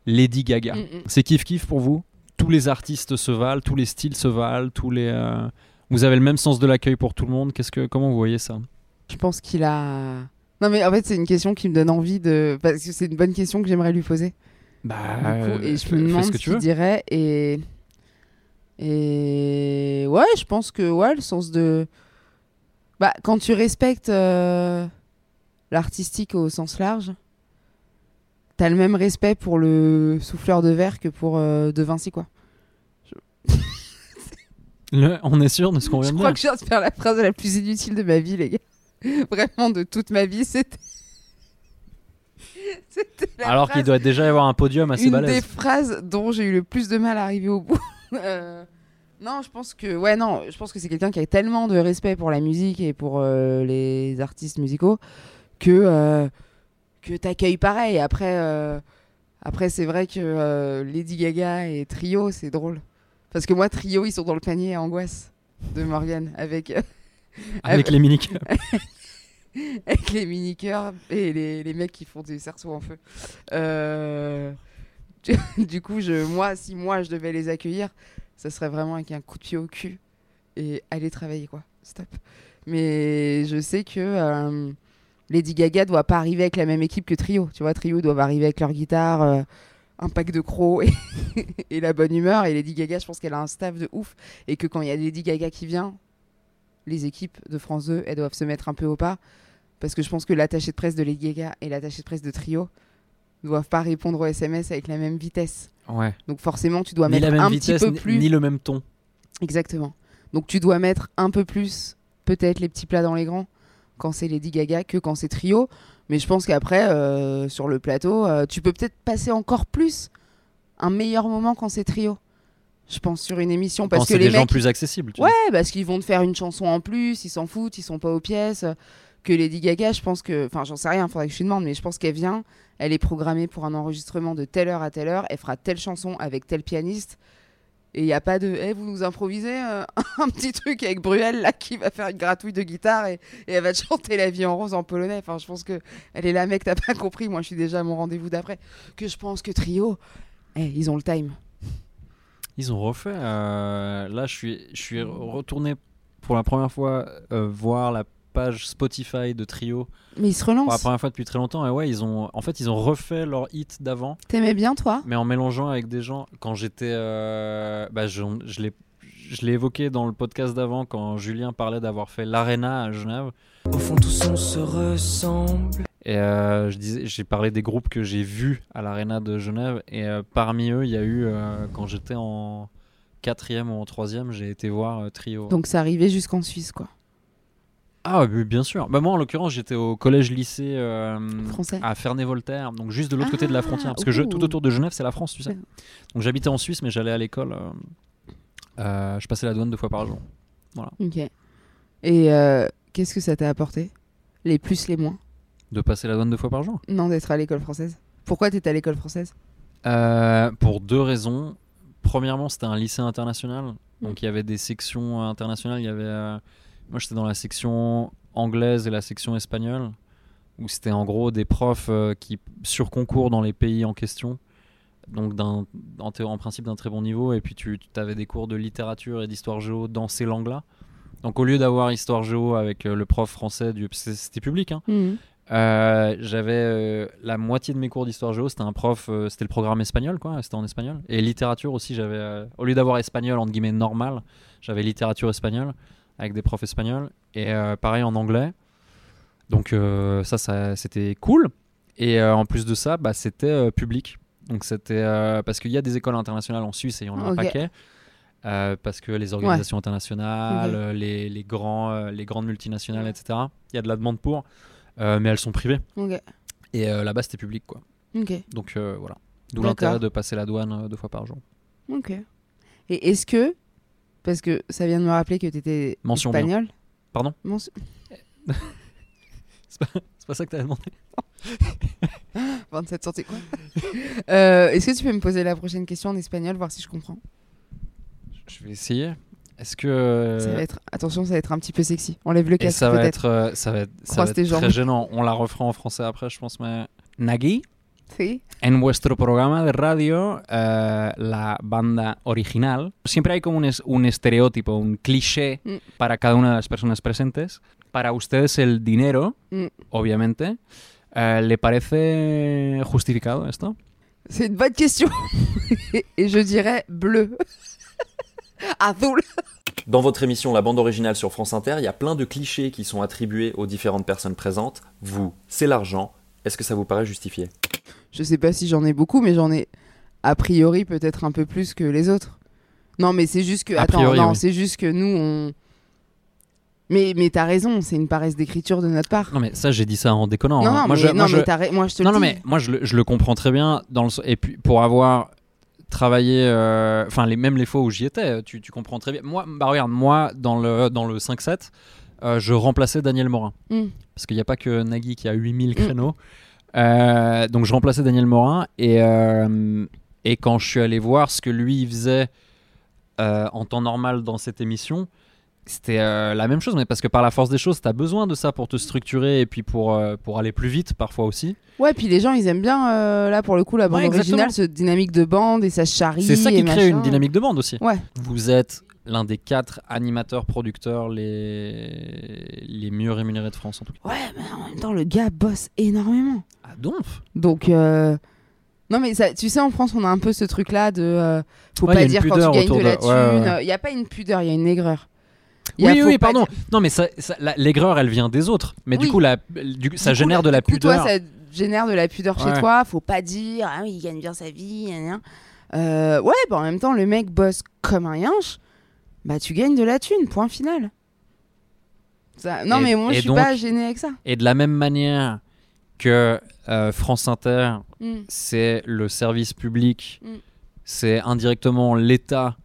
Lady Gaga. Mm, mm. C'est kiff kiff pour vous? Tous les artistes se valent, tous les styles se valent, tous les. euh, Vous avez le même sens de l'accueil pour tout le monde. Qu'est-ce que comment vous voyez ça? Je pense qu'il a. Non, mais en fait, c'est une question qui me donne envie de. Parce que c'est une bonne question que j'aimerais lui poser. Bah, coup, et je me demande ce ce que tu qu'il dirait. Et. Et. Ouais, je pense que, ouais, le sens de. Bah, quand tu respectes euh, l'artistique au sens large, t'as le même respect pour le souffleur de verre que pour euh, De Vinci, quoi. Le- on est sûr de ce qu'on vient Je de crois dire que je viens de faire la phrase la plus inutile de ma vie, les gars. <laughs> Vraiment, de toute ma vie, c'était. <laughs> Alors qu'il doit déjà y avoir un podium assez une balèze. des phrases dont j'ai eu le plus de mal à arriver au bout. <laughs> Euh, non, je pense que ouais, non, je pense que c'est quelqu'un qui a tellement de respect pour la musique et pour euh, les artistes musicaux que euh, que t'accueilles pareil. Après, euh, après c'est vrai que euh, Lady Gaga et Trio, c'est drôle parce que moi Trio, ils sont dans le panier à angoisse de Morgan avec euh, <laughs> Avec les mini <laughs> avec les mini et les, les mecs qui font des cerceaux en feu. <laughs> Du- coup, je, moi, si moi je devais les accueillir, ça serait vraiment avec un coup de pied au cul et aller travailler quoi. Stop. Mais je sais que Lady Gaga doit pas arriver avec la même équipe que Trio. Tu vois, Trio doivent arriver avec leur guitare, euh, un pack de crocs <laughs> et, et la bonne humeur. Et Lady Gaga, je pense qu'elle a un staff de ouf et que quand il y a Lady Gaga qui vient, les équipes de France 2, elles doivent se mettre un peu au pas. Parce que je pense que l'attaché de presse de Lady Gaga et l'attaché de presse de Trio doivent pas répondre aux SMS avec la même vitesse. Ouais. Donc forcément, tu dois Ni mettre la même un vitesse, petit peu plus. ni le même ton. Exactement. Donc tu dois mettre un peu plus, peut-être les petits plats dans les grands, quand c'est Lady Gaga que quand c'est Trio. Mais je pense qu'après, euh, sur le plateau, euh, tu peux peut-être passer encore plus un meilleur moment quand c'est Trio. Je pense sur une émission parce que les des gens plus accessibles. tu Ouais, parce qu'ils vont te faire une chanson en plus, ils s'en foutent, ils sont pas aux pièces. Que Lady Gaga, je pense que. Enfin, j'en sais rien, faudrait que je lui demande, mais je pense qu'elle vient, elle est programmée pour un enregistrement de telle heure à telle heure, elle fera telle chanson avec tel pianiste. Et il n'y a pas de. Eh, vous nous improvisez euh, <laughs> un petit truc avec Bruel, là, qui va faire une gratouille de guitare et, elle va te chanter La vie en rose en polonais. Enfin, je pense que elle est là, mec, t'as pas compris. Moi, je suis déjà à mon rendez-vous d'après. Que je pense que Trio, eh, ils ont le time. Ils ont refait. euh, là, je suis, je suis retourné pour la première fois euh, voir la page Spotify de Trio Mais ils se pour la relancent. première fois depuis très longtemps. Et ouais, ils ont, en fait, ils ont refait leur hit d'avant, T'aimais bien, toi? Mais en mélangeant avec des gens. Quand j'étais, euh, bah, je, je l'ai, je l'ai évoqué dans le podcast d'avant quand Julien parlait d'avoir fait l'Arena à Genève. Au fond, tous on se ressemble. Et euh, je disais, j'ai parlé des groupes que j'ai vus à l'Arena de Genève. Et euh, parmi eux, il y a eu, euh, quand j'étais en quatrième ou en troisième, j'ai été voir euh, Trio. Donc, ça arrivait jusqu'en Suisse, quoi. Ah oui, bien sûr. Bah, moi, en l'occurrence, j'étais au collège-lycée euh, Français. à Ferney-Voltaire, donc juste de l'autre côté de la Ah, frontière. Parce que je- tout autour de Genève, c'est la France, tu sais. Donc j'habitais en Suisse, mais j'allais à l'école. euh, euh, je passais la douane deux fois par jour. Ok. Et euh, qu'est-ce que ça t'a apporté? Les plus, les moins? De passer la douane deux fois par jour? Non, d'être à l'école française. Pourquoi t'étais à l'école française? Pour deux raisons. Premièrement, c'était un lycée international. Donc il y avait des sections internationales. Il y avait, moi, j'étais dans la section anglaise et la section espagnole, où c'était en gros des profs euh, qui surconcourent dans les pays en question. Donc d'un, en, en principe d'un très bon niveau. Et puis tu avais des cours de littérature et d'histoire géo dans ces langues-là. Donc au lieu d'avoir histoire géo avec euh, le prof français, du, c'était public, hein, euh, j'avais euh, la moitié de mes cours d'histoire géo, c'était un prof, c'était le programme espagnol, quoi, c'était en espagnol. Et littérature aussi, j'avais, au lieu d'avoir espagnol entre guillemets normal, j'avais littérature espagnole avec des profs espagnols. Et euh, pareil en anglais. Donc euh, ça, ça c'était cool. Et euh, en plus de ça, bah, c'était public. Donc c'était parce qu'il y a des écoles internationales en Suisse et il y en a un Ok. paquet. Euh, parce que les organisations internationales, les, les, grands, euh, les grandes multinationales, etc., il y a de la demande pour, euh, mais elles sont privées. Et là-bas, c'était public, quoi. Donc voilà. D'où l'intérêt de passer la douane deux fois par jour. Ok. Et est-ce que, parce que ça vient de me rappeler que t'étais Mention bien. espagnol. Pardon Mention- <laughs> C'est pas, ça que t'avais demandé <laughs> 27 centimes, quoi. <laughs> Euh, est-ce que tu peux me poser la prochaine question en espagnol, voir si je comprends? Je vais essayer. Est-ce que. ça va être... Attention, ça va être un petit peu sexy. Enlève le Et casque, ça va peut-être. être, euh, ça va être, ça va être très gênant. On la refera en français après, je pense. Mais Nagui, Si. en vuestro programa de radio, eh, la banda original, siempre hay como un, es- un estereotipo, un cliché Mm. para cada una de las personas presentes. Para ustedes el dinero, Mm. obviamente. Eh, ¿Le parece justificado esto? C'est une bonne question. <laughs> Et je dirais bleu. <laughs> Azul. Dans votre émission La bande originale sur France Inter, il y a plein de clichés qui sont attribués aux différentes personnes présentes. Vous, c'est l'argent. Est-ce que ça vous paraît justifié? Je sais pas si j'en ai beaucoup, mais j'en ai a priori peut-être un peu plus que les autres. Non, mais c'est juste que. A Attends, priori, non, oui. c'est juste que nous, on. Mais, mais t'as raison, c'est une paresse d'écriture de notre part. Non, mais ça, j'ai dit ça en déconnant. non, hein. non, moi, mais, je, non, moi, mais je- t'as ra- moi je te non, le non, dis. mais moi je le, je le comprends très bien. Dans le, et puis pour avoir travaillé, euh, enfin les même les fois où j'y étais, tu, tu comprends très bien. Moi, bah regarde, moi dans le dans le 5-7, euh, je remplaçais Daniel Morin Mm. parce qu'il n'y a pas que Nagui qui a 8000 Mm. Euh, donc je remplaçais Daniel Morin et euh, et quand je suis allé voir ce que lui faisait euh, en temps normal dans cette émission. C'était la même chose, mais parce que par la force des choses, tu as besoin de ça pour te structurer et puis pour, pour aller plus vite parfois aussi. Ouais, puis les gens, ils aiment bien, là, pour le coup, la bande Ouais, originale, ce dynamique de bande et ça charrie. C'est ça qui crée machin. une dynamique de bande aussi. Ouais. Vous êtes l'un des quatre animateurs producteurs les, les mieux rémunérés de France en tout cas. Ouais, mais en même temps, le gars bosse énormément. Donf Donc, euh, non, mais ça, tu sais, en France, on a un peu ce truc-là de. euh, faut Ouais, y pas dire quand tu gagnes de la thune. ouais, ouais, ouais. Il n'y a pas une pudeur, il y a une aigreur. Y Oui, oui, pardon. dire- Non, mais ça, ça- la- l'aigreur, elle vient des autres. Mais du coup, la, du- ça Du coup, génère de la coup, pudeur. Toi, ça génère de la pudeur chez toi. Faut pas dire, ah oui, il gagne bien sa vie. Euh, ouais, bah en même temps, le mec bosse comme un yinche. Bah, tu gagnes de la thune, point final. Ça- Non, Et- mais moi, je suis donc- pas gêné avec ça. Et de la même manière que euh, France Inter, Mm. c'est le service public, Mm. c'est indirectement l'État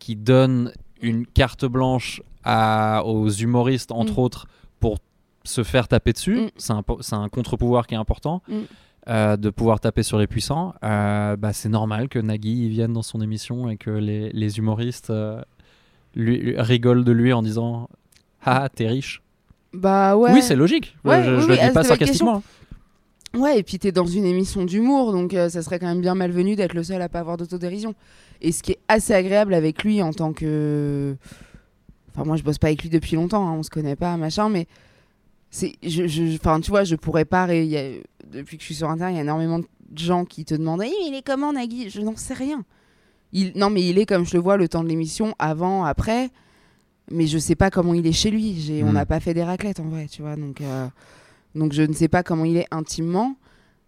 qui donne une carte blanche à, aux humoristes, entre Mm. autres, pour se faire taper dessus. C'est un, contre-pouvoir qui est important. Euh, de pouvoir taper sur les puissants, euh, bah, c'est normal que Nagui vienne dans son émission et que les, les humoristes lui, lui- rigolent de lui en disant Ah, t'es riche. Bah ouais. Oui, c'est logique. Ouais, je oui, je oui, le ah, dis pas la question. sarcastiquement. Ouais, et puis t'es dans une émission d'humour, donc euh, ça serait quand même bien malvenu d'être le seul à pas avoir d'autodérision. Et ce qui est assez agréable avec lui en tant que. Enfin, moi je bosse pas avec lui depuis longtemps, hein, on se connaît pas, machin, mais. c'est je, je- Enfin, tu vois, je pourrais pas. ré- a- Depuis que je suis sur Internet, il y a énormément de gens qui te demandent Eh, mais il est comment Nagui? Je n'en sais rien. Il... Non, mais il est comme je le vois le temps de l'émission, avant, après. Mais je sais pas comment il est chez lui. On Mm. n'a pas fait des raclettes en vrai, tu vois. Donc. euh, donc je ne sais pas comment il est intimement.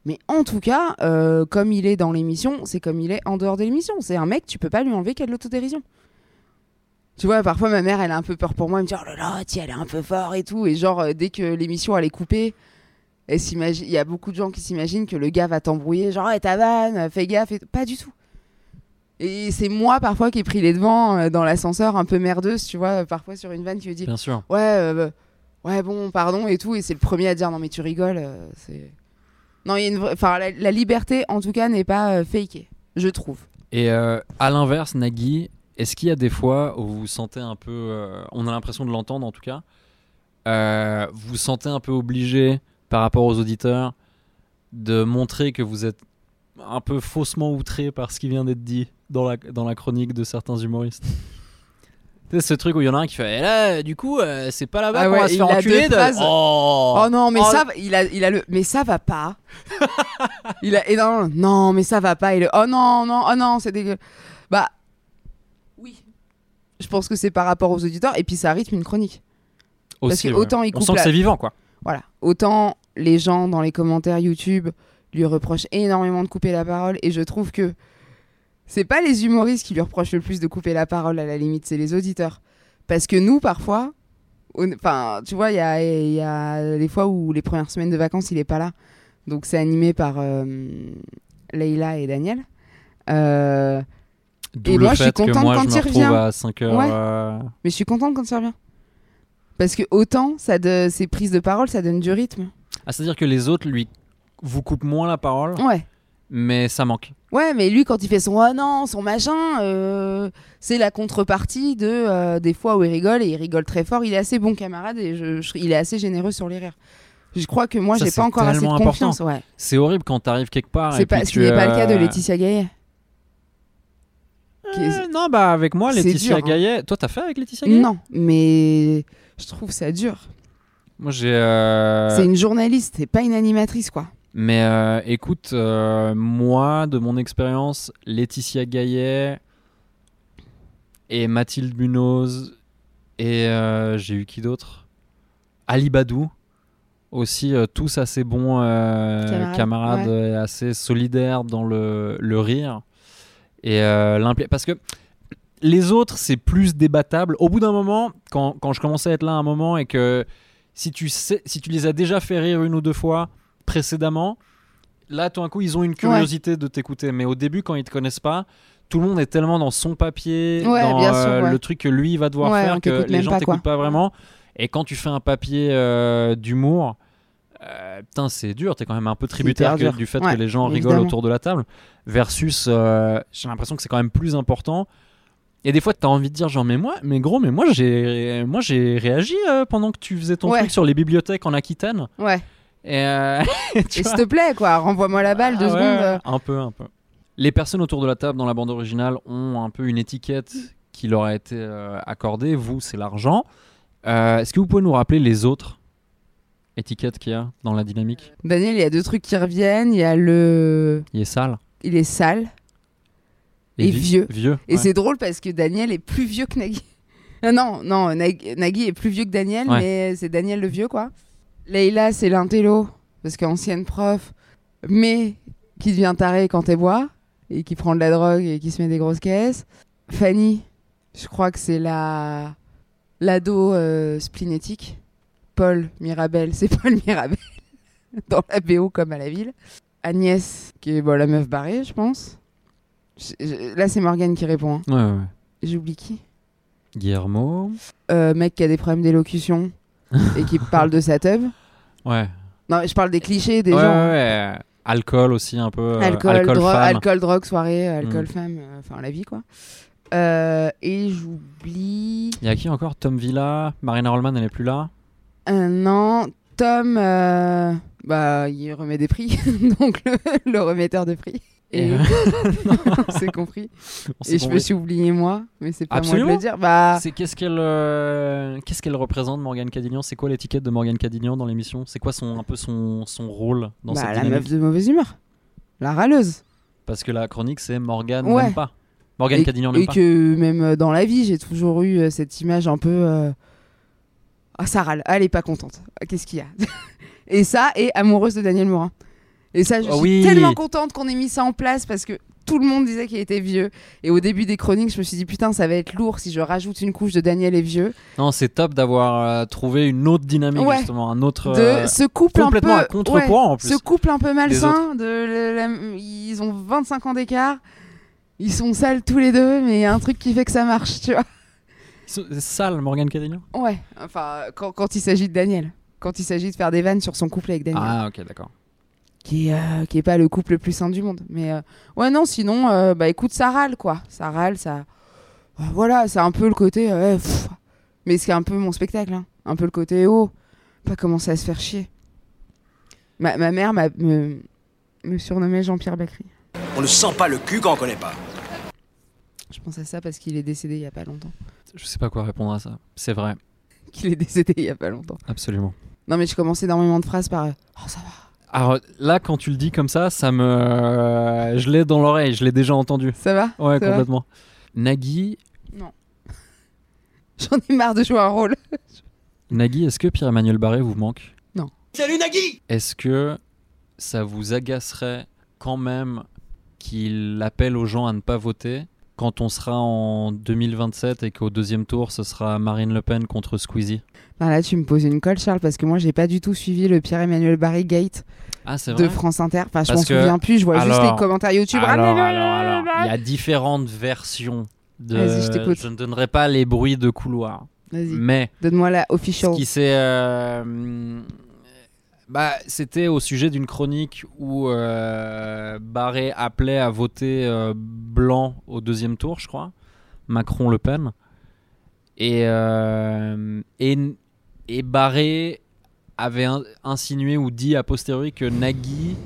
Mais en tout cas, euh, comme il est dans l'émission, c'est comme il est en dehors de l'émission. C'est un mec, tu peux pas lui enlever qu'il y a de l'autodérision. Tu vois, parfois ma mère, elle a un peu peur pour moi. Elle me dit, oh là là, tiens, elle est un peu fort et tout. Et genre, euh, dès que l'émission, elle est coupée, elle s'imagine- il y a beaucoup de gens qui s'imaginent que le gars va t'embrouiller. Genre, hey, ta vanne, fais gaffe. Et... Pas du tout. Et c'est moi, parfois, qui ai pris les devants euh, dans l'ascenseur, un peu merdeuse, tu vois, parfois sur une vanne qui me dit, Bien sûr. ouais, ouais, bon, pardon et tout. Et c'est le premier à dire non, mais tu rigoles. euh, c'est non, il y a une enfin, la, liberté, en tout cas, n'est pas euh, je trouve. Et euh, à l'inverse, Nagui, est-ce qu'il y a des fois où vous vous sentez un peu. euh, on a l'impression de l'entendre en tout cas. vous vous sentez un peu obligé par rapport aux auditeurs de montrer que vous êtes un peu faussement outré par ce qui vient d'être dit dans la, dans la chronique de certains humoristes? Sais, ce truc où il y en a un qui fait Et là, du coup, euh, c'est pas là-bas Ah qu'on ouais, va se il faire a enculer deux de... phrases. Oh, Oh, non, mais Oh. ça, va- il a, il a le, mais ça va pas. <laughs> il a, et non, non, mais ça va pas. Et le, oh non, non, oh non, c'est dégueu. Bah, oui. Je pense que c'est par rapport aux auditeurs, et puis ça rythme une chronique. parce que ouais. autant il On coupe sent que la- c'est vivant, quoi. Voilà. Autant les gens dans les commentaires YouTube lui reprochent énormément de couper la parole et je trouve que c'est pas les humoristes qui lui reprochent le plus de couper la parole à la limite, c'est les auditeurs. Parce que nous, parfois, on- enfin, tu vois, il y a, il y a des fois où les premières semaines de vacances, il est pas là. Donc c'est animé par euh, Leïla et Daniel. Euh, Et le moi, je suis fait que contente moi, quand je me il revient. à 5 heures. Ouais. euh, mais je suis contente quand ça revient. Parce que autant ça de, ces prises de parole, ça donne du rythme. Ah, c'est-à-dire que les autres lui vous coupent moins la parole, Ouais. Mais ça manque. Ouais, mais lui, quand il fait son oh non, son machin, euh, c'est la contrepartie de euh, des fois où il rigole et il rigole très fort. Il est assez bon camarade et je, je- il est assez généreux sur les rires. Je crois que moi, j'ai pas encore assez de confiance. Ouais. C'est horrible quand t'arrives quelque part. C'est pas ce qui n'est pas le cas de euh, Laetitia Gaillet. euh, non, bah avec moi, Laetitia dur, hein. Gaillet. Toi, t'as fait avec Laetitia Gaillet? Non, mais je trouve ça dur. Moi, j'ai. C'est une journaliste, c'est pas une animatrice, quoi. Mais euh, écoute, euh, moi, de mon expérience, Laetitia Gaillet et Mathilde Munoz et euh, j'ai eu qui d'autre? Ali Badou aussi, tous assez bons Camarades, camarades, ouais. assez solidaires dans le, le rire. Et parce que les autres, c'est plus débattable. Au bout d'un moment, quand, quand je commençais à être là un moment et que si tu, sais, si tu les as déjà fait rire une ou deux fois précédemment, là, tout d'un coup, ils ont une curiosité de t'écouter. Mais au début, quand ils te connaissent pas, tout le monde est tellement dans son papier, Ouais, dans sûr, euh, ouais. le truc que lui va devoir faire, que les gens t'écoutent pas vraiment. Et quand tu fais un papier euh, d'humour, euh, putain, c'est dur. T'es quand même un peu tributaire que- du fait que les gens évidemment. rigolent autour de la table. Versus, j'ai l'impression que c'est quand même plus important. Et des fois, t'as envie de dire genre, mais moi, mais gros, mais moi, j'ai, moi, j'ai réagi pendant que tu faisais ton truc sur les bibliothèques en Aquitaine. Ouais. Et, euh, <laughs> Et s'il te plaît, quoi, renvoie-moi la balle deux Ah ouais, secondes. Un peu, un peu. Les personnes autour de la table dans la bande originale ont un peu une étiquette qui leur a été euh, accordée. Vous, c'est l'argent. Euh, Est-ce que vous pouvez nous rappeler les autres étiquettes qu'il y a dans la dynamique? Daniel, il y a deux trucs qui reviennent. Il y a le. Il est sale. Il est sale. Et vi- vieux. Vieux. Et ouais. c'est drôle parce que Daniel est plus vieux que Nagui. <laughs> Non, non, Nag- Nagui est plus vieux que Daniel, Ouais. mais c'est Daniel le vieux, quoi. Leïla, c'est l'intello, parce qu'ancienne prof, mais qui devient taré quand elle boit, et qui prend de la drogue et qui se met des grosses caisses. Fanny, je crois que c'est la l'ado euh, splinétique. Paul Mirabel, c'est <laughs> Paul Mirabel, dans la BO comme à la ville. Agnès, qui est bon, la meuf barrée, je pense. Je- je- là, c'est Morgane qui répond. hein. Ouais, ouais, ouais. J'oublie qui Guillermo. euh, Mec qui a des problèmes d'élocution et qui parle de sa teub. Ouais. Non, je parle des clichés des ouais, gens. ouais, ouais. Alcool aussi, un peu. euh, alcool, alcool dro- femme. alcool, drogue, soirée, euh, alcool, Mm. femme, euh, enfin la vie quoi. Euh, et j'oublie. Il y a qui encore? Tom Villa. Marina Rollman, elle est plus là? Euh, non, Tom, euh, bah, il remet des prix, <laughs> donc le, le remetteur de prix. Et Et- <laughs> <laughs> <laughs> on s'est compris. On Et je me suis oublié moi, mais c'est pas Absolument. moi de le dire. Bah, C'est qu'est-ce qu'elle euh, qu'est-ce qu'elle représente Morgane Cadignan? C'est quoi l'étiquette de Morgane Cadignan dans l'émission? C'est quoi son un peu son, son rôle dans bah, cette la meuf de mauvaise humeur, la râleuse. Parce que la chronique c'est Morgane Ouais. n'aime pas. Morgane et, Cadignan et n'aime pas. que même euh, dans la vie, j'ai toujours eu euh, cette image un peu. euh, Ah, ça râle. Ah, elle est pas contente. Qu'est-ce qu'il y a? Et ça, et amoureuse de Daniel Morin. Et ça, je Ah suis oui. tellement contente qu'on ait mis ça en place parce que tout le monde disait qu'il était vieux. Et au début des chroniques, je me suis dit, putain, ça va être lourd si je rajoute une couche de Daniel et vieux. Non, c'est top d'avoir euh, trouvé une autre dynamique Ouais. justement, un autre De euh, ce couple un peu. complètement à contre-courant, en plus, Ce couple un peu malsain. De, le- la- ils ont 25 ans d'écart. Ils sont sales tous les deux, mais il y a un truc qui fait que ça marche, tu vois. sale Morgane Cadignan. Ouais, enfin, quand, quand il s'agit de Daniel. Quand il s'agit de faire des vannes sur son couple avec Daniel. Ah OK, d'accord. Qui, est, euh, qui est pas le couple le plus sain du monde. Mais euh, ouais, non, sinon, euh, bah écoute, ça râle, quoi. Ça râle, ça. Voilà, c'est un peu le côté. euh, pff. Mais c'est un peu mon spectacle, hein. Un peu le côté, oh, pas commencer à se faire chier. Ma, ma mère m'a- me, me surnommait Jean-Pierre Bacry. On ne sent pas le cul quand on connaît pas. Je pense à ça parce qu'il est décédé il y a pas longtemps. Je sais pas quoi répondre à ça. C'est vrai, <laughs> Qu'il est décédé il y a pas longtemps. absolument. Non, mais je commence énormément de phrases par. Oh, ça va. Alors là quand tu le dis comme ça, ça me je l'ai dans l'oreille, je l'ai déjà entendu. Ça va? Ouais, Ça va? complètement. Nagui, <laughs> J'en ai marre de jouer un rôle. <laughs> Nagui, est-ce que Pierre-Emmanuel Barré vous manque? Salut Nagui! Est-ce que ça vous agacerait quand même qu'il appelle aux gens à ne pas voter? Quand on sera en 2027 et qu'au deuxième tour ce sera Marine Le Pen contre Squeezie Bah là, tu me poses une colle, Charles, parce que moi, j'ai pas du tout suivi le Pierre-Emmanuel Barry Gate Ah de France Inter. Enfin, je m'en souviens plus, je vois juste les commentaires YouTube. Ah, alors, alors, il y a différentes versions de... Vas-y, je t'écoute. ne donnerai pas les bruits de couloir. Vas-y, Mais donne-moi la ce official. qui s'est... euh, Bah, c'était au sujet d'une chronique où euh, Barré appelait à voter euh, blanc au deuxième tour, je crois. Macron-Le Pen. Et, euh, et, et Barré avait in- insinué ou dit a posteriori que Nagui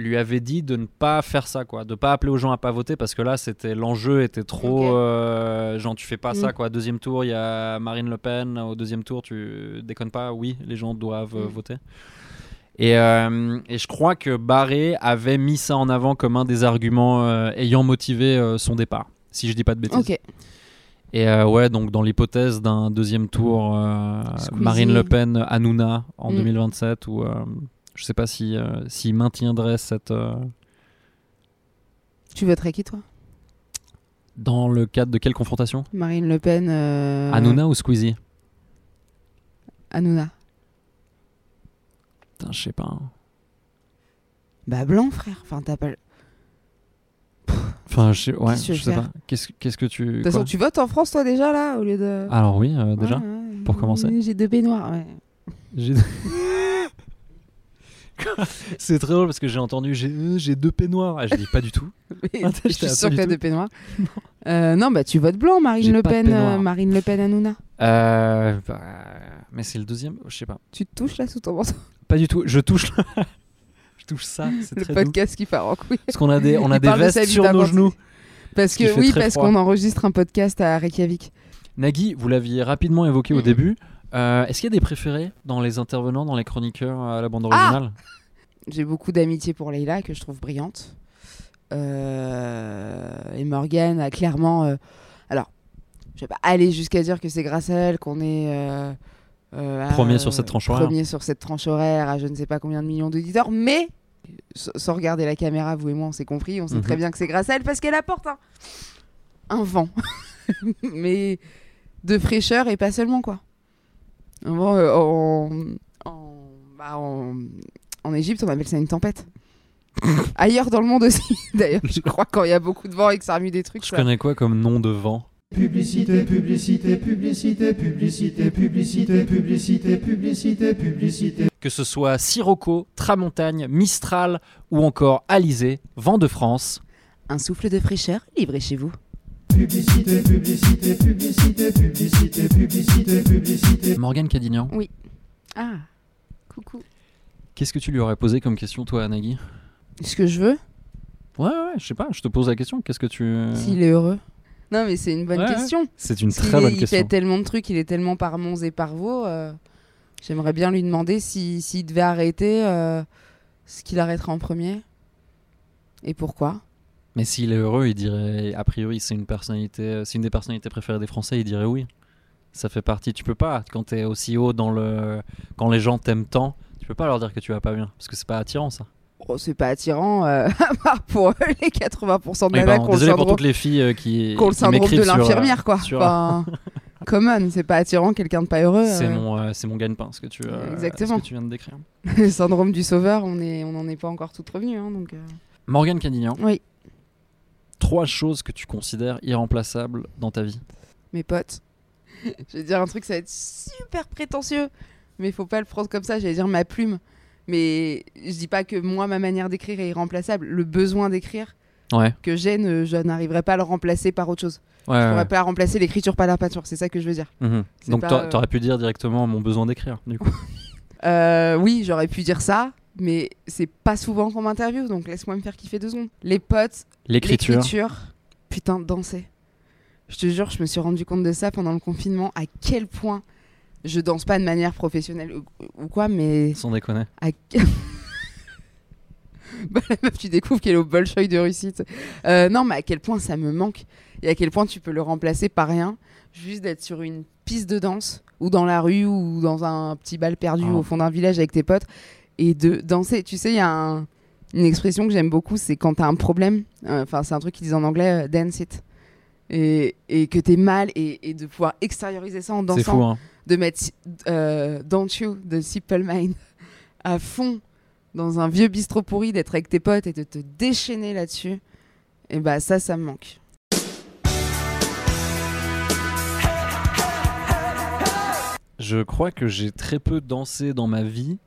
lui avait dit de ne pas faire ça quoi de pas appeler aux gens à pas voter parce que là c'était l'enjeu était trop euh, genre tu fais pas ça Mm. quoi deuxième tour il y a Marine Le Pen au deuxième tour tu déconnes pas oui les gens doivent euh, Mm. voter et, euh, et je crois que Barré avait mis ça en avant comme un des arguments euh, ayant motivé son départ si je dis pas de bêtises et ouais, donc dans l'hypothèse d'un deuxième tour. Marine Le Pen, Hanouna en Mm. 2027, ou euh, je sais pas si euh, s'il maintiendrait cette euh, Tu voterais qui, toi? dans le cadre de quelle confrontation? Marine Le Pen. euh, Hanouna ou Squeezie? Hanouna. Putain, je sais pas. hein. Bah, blanc, frère. Enfin, t'as pas. le- Enfin, je sais, ouais, Qu'est-ce que tu veux je sais faire? pas. Qu'est-ce qu'est-ce que tu De toute quoi? façon, tu votes en France, toi, déjà, là, au lieu de. Alors oui, euh, déjà. Ouais, ouais. pour commencer. J'ai deux baignoires, ouais. J'ai- <laughs> <laughs> C'est très drôle parce que j'ai entendu j'ai euh, j'ai deux peignoirs. Ah, je dis pas du tout. <laughs> Attends, je suis du que t'as deux peignoirs. <laughs> Euh, non, bah, tu votes blanc, Marine Le de Pen. euh, Marine Le Pen, Hanouna. Euh, bah, mais c'est le deuxième, je sais pas. Tu te touches, là, sous ton manteau? Pas du tout. Je touche. je touche ça. C'est Le très doux. podcast qui part en couille. Parce qu'on a des on a Il des de vestes vie sur nos genoux. Parce que, oui, parce qu'on enregistre un podcast à Reykjavik. Nagui, vous l'aviez rapidement évoqué au Mhm. début. Euh, Est-ce qu'il y a des préférés dans les intervenants, dans les chroniqueurs à la bande Ah originale? J'ai beaucoup d'amitié pour Leïla, que je trouve brillante. Euh, et Morgane a clairement. euh, alors, je vais pas aller jusqu'à dire que c'est grâce à elle qu'on est. à- Premier sur cette tranche horaire. Premier sur cette tranche horaire à je ne sais pas combien de millions d'auditeurs, mais sans regarder la caméra, vous et moi, on s'est compris, on sait Mhm. très bien que c'est grâce à elle parce qu'elle apporte un, un vent, <laughs> mais de fraîcheur et pas seulement quoi. Euh, en, en, bah, en, en Égypte, on appelle ça une tempête. <laughs> Ailleurs dans le monde aussi, <laughs> d'ailleurs, je <laughs> crois quand il y a beaucoup de vent et que ça remue des trucs. Je connais quoi comme nom de vent? Publicité, publicité, publicité, publicité, publicité, publicité, publicité, publicité. Que ce soit Sirocco, Tramontagne, Mistral ou encore Alizé, vent de France. Un souffle de fraîcheur livré chez vous. Publicité, publicité, publicité, publicité, publicité, publicité. Morgane Cadignan, Ah, coucou. qu'est-ce que tu lui aurais posé comme question, toi, à Nagui Ce que je veux, Ouais, ouais, je sais pas, je te pose la question. Qu'est-ce que tu. s'il est heureux. Non, mais c'est une bonne Ouais, ouais. question. C'est une très bonne est- il question. fait tellement de trucs, il est tellement par Mons et par Vaux. euh, J'aimerais bien lui demander si- s'il devait arrêter, euh, ce qu'il arrêterait en premier. Et pourquoi? Mais s'il est heureux, il dirait. A priori, c'est une personnalité. C'est une des personnalités préférées des Français, il dirait oui. Ça fait partie. Tu peux pas, quand t'es aussi haut dans le. Quand les gens t'aiment tant, tu peux pas leur dire que tu vas pas bien. Parce que c'est pas attirant, ça. Oh, C'est pas attirant, euh, <laughs> à part pour les 80% de nanas le désolé pour syndrome, toutes les filles euh, qui. qui ont le syndrome de euh, l'infirmière, quoi. sur- Enfin, <laughs> common, c'est pas attirant, quelqu'un de pas heureux. C'est euh, mon, euh, c'est mon gagne-pain, ce que tu, euh, Exactement. ce que tu viens de décrire. <laughs> Le syndrome du sauveur, on est, on n'en est pas encore tout revenu. Hein, donc, euh, Morgane Cadignan, Oui, trois choses que tu considères irremplaçables dans ta vie. mes potes. <laughs> je vais dire un truc, ça va être super prétentieux, mais il faut pas le prendre comme ça. J'allais dire ma plume. Mais je dis pas que moi, ma manière d'écrire est irremplaçable. Le besoin d'écrire Ouais. que j'ai, ne- je n'arriverai pas à le remplacer par autre chose. Ouais, Je ouais. pourrais pas remplacer l'écriture par la peinture, c'est ça que je veux dire. Mhm. Donc pas, t'a- euh, t'aurais pu dire directement mon besoin d'écrire, du coup. <laughs> Euh, oui, j'aurais pu dire ça, mais c'est pas souvent qu'on m'interviewe, donc laisse-moi me faire kiffer deux secondes. Les potes, L'écriture. l'écriture, putain, danser. Je te jure, je me suis rendu compte de ça pendant le confinement, à quel point je danse pas de manière professionnelle ou, ou quoi, mais Sans déconner. à... <laughs> bah, la meuf, tu découvres qu'elle est au Bolshoi de Russie. Euh, non, mais à quel point ça me manque et à quel point tu peux le remplacer par rien, juste d'être sur une piste de danse ou dans la rue ou dans un petit bal perdu Ah. au fond d'un village avec tes potes et de danser. Tu sais, il y a un- une expression que j'aime beaucoup, c'est quand t'as un problème, euh, enfin c'est un truc qu'ils disent en anglais, euh, dance it. Et, et que t'es mal et, et de pouvoir extérioriser ça en C'est dansant fou, hein. de mettre euh, Don't You de Simple Mind à fond dans un vieux bistrot pourri, d'être avec tes potes et de te déchaîner là-dessus, et bah ça, ça me manque. Je crois que j'ai très peu dansé dans ma vie,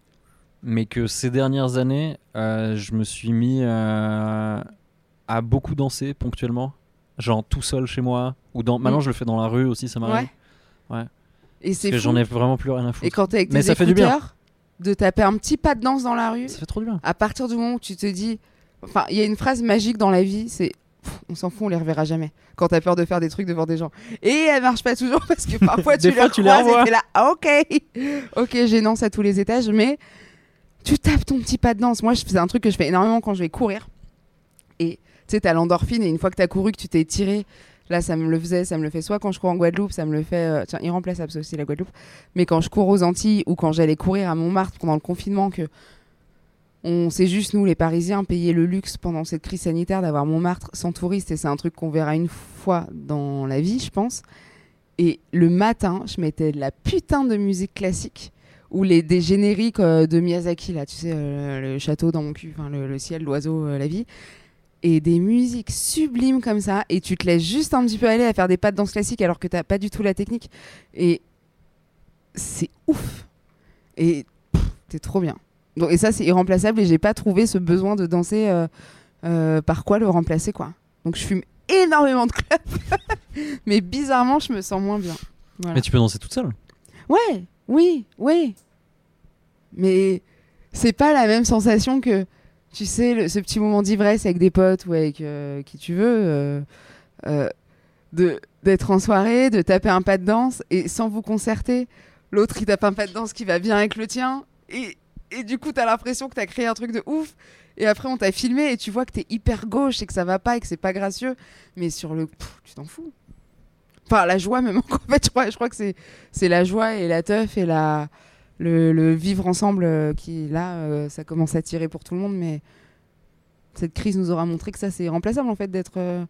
mais que ces dernières années, euh, je me suis mis euh, à beaucoup danser ponctuellement. Genre tout seul chez moi. Ou dans... Maintenant, Mm. je le fais dans la rue aussi, ça m'arrive. Ouais. Et c'est j'en ai vraiment plus rien à foutre. Et quand t'es avec tes Mais ça fait du bien. de taper un petit pas de danse dans la rue, Ça fait trop du bien. à partir du moment où tu te dis... Enfin, il y a une phrase magique dans la vie, c'est... On s'en fout, on les reverra jamais. Quand t'as peur de faire des trucs devant des gens. Et elle marche pas toujours <laughs> parce que parfois <laughs> tu les fois, tu les et t'es là, ah, ok, <laughs> ok, gênance à tous les étages, mais tu tapes ton petit pas de danse. Moi, je- c'est un truc que je fais énormément quand je vais courir. Et tu sais, t'as l'endorphine et une fois que t'as couru, que tu t'es tiré, là, ça me le faisait, ça me le fait soit quand je cours en Guadeloupe, ça me le fait, euh, tiens, irremplaçable, c'est aussi la Guadeloupe, mais quand je cours aux Antilles ou quand j'allais courir à Montmartre pendant le confinement, que on s'est juste, nous, les Parisiens, payé le luxe pendant cette crise sanitaire d'avoir Montmartre sans touristes et c'est un truc qu'on verra une fois dans la vie, je pense. Et le matin, je mettais de la putain de musique classique ou les, des génériques euh, de Miyazaki, là, tu sais, euh, le château dans mon cul, le, le ciel, l'oiseau, euh, la vie. Et des musiques sublimes comme ça, et tu te laisses juste un petit peu aller à faire des pas de danse classique alors que t'as pas du tout la technique. Et c'est ouf. Et t'es trop bien. Donc, et ça, c'est irremplaçable, et j'ai pas trouvé ce besoin de danser par quoi le remplacer, quoi. Donc je fume énormément de clubs, <laughs> mais bizarrement, je me sens moins bien. Voilà. Mais tu peux danser toute seule? Ouais, oui, oui. Mais c'est pas la même sensation que, tu sais, ce petit moment d'ivresse avec des potes ou avec euh, qui tu veux, euh, euh, d'être en soirée, de taper un pas de danse et sans vous concerter, l'autre il tape un pas de danse qui va bien avec le tien et, du coup t'as l'impression que t'as créé un truc de ouf et après on t'a filmé et tu vois que t'es hyper gauche et que ça va pas et que c'est pas gracieux. Mais sur le tu t'en fous enfin la joie même <laughs> en fait je crois, je crois que c'est c'est la joie et la teuf et la le, le vivre ensemble euh, qui là euh, ça commence à tirer pour tout le monde mais cette crise nous aura montré que ça c'est irremplaçable en fait d'être euh,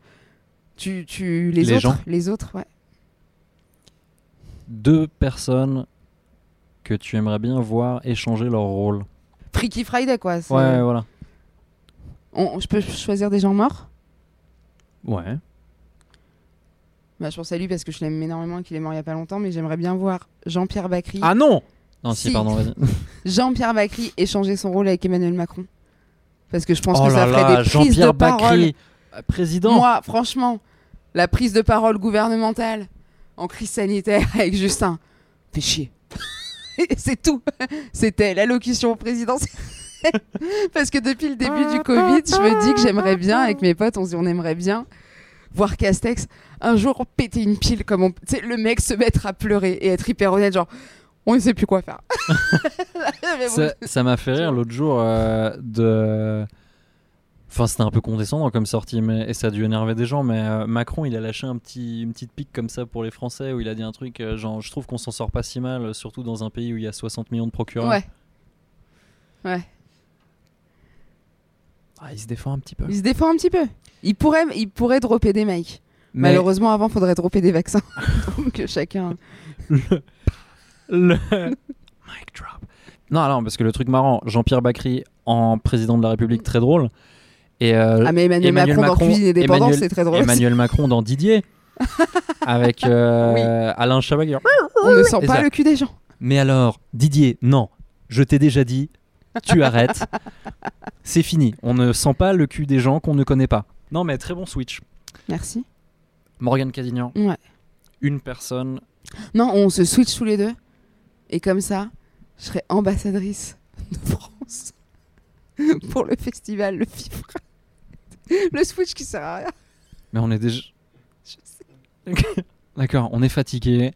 tu, tu les, Les autres gens. les autres ouais Deux personnes que tu aimerais bien voir échanger leur rôle. Freaky Friday quoi Ouais, voilà. On- je peux choisir des gens morts? Ouais. Bah, je pense à lui parce que je l'aime énormément et qu'il est mort il y a pas longtemps, mais j'aimerais bien voir Jean-Pierre Bacry. Ah non Non, si, Si. pardon, vas-y. Jean-Pierre Bacry échanger son rôle avec Emmanuel Macron. Parce que je pense oh que ça là ferait là, des prises de Jean-Pierre parole. Bacry, euh, président. Moi, franchement, la prise de parole gouvernementale en crise sanitaire <laughs> avec Justin, fait chier. <laughs> C'est tout. C'était l'allocution présidentielle. <laughs> Parce que depuis le début du Covid, je me dis que j'aimerais bien, avec mes potes, on se dit on aimerait bien voir Castex un jour péter une pile comme on... tu sais, le mec se mettre à pleurer et être hyper honnête, genre on ne sait plus quoi faire. <laughs> Bon, Ça- m'a fait rire l'autre jour euh, de. Enfin, c'était un peu condescendant comme sortie, mais et ça a dû énerver des gens. Mais euh, Macron, il a lâché un petit, une petite pique comme ça pour les Français où il a dit un truc euh, genre, je trouve qu'on s'en sort pas si mal, surtout dans un pays où il y a 60 millions de procureurs. Ouais. Ouais. Ah, il se défend un petit peu. Il se défend un petit peu. Il pourrait, il pourrait dropper des mics. Mais Malheureusement, avant, faudrait dropper des vaccins. <laughs> Donc chacun. le, le- <laughs> mic drop. Non, non, parce que le truc marrant, Jean-Pierre Bacry en président de la République, très drôle. Et euh, Ah mais Emmanuel, Emmanuel Macron, Macron- dans Cuisine et Dépendance, c'est très drôle. Emmanuel Macron dans Didier <laughs> avec euh, Alain Chabat. On ne sent pas ça. le cul des gens. Mais alors, Didier, non, je t'ai déjà dit, tu arrêtes. C'est fini. On ne sent pas le cul des gens qu'on ne connaît pas. Non, mais très bon switch. Merci. Morgane Cadignan, Ouais. une personne. Non, on se switch tous les deux. Et comme ça, je serai ambassadrice de France <laughs> pour le festival, le FIFRA. <laughs> Le switch qui sert à rien. Mais on est déjà. Je sais. <laughs> D'accord, on est fatigué.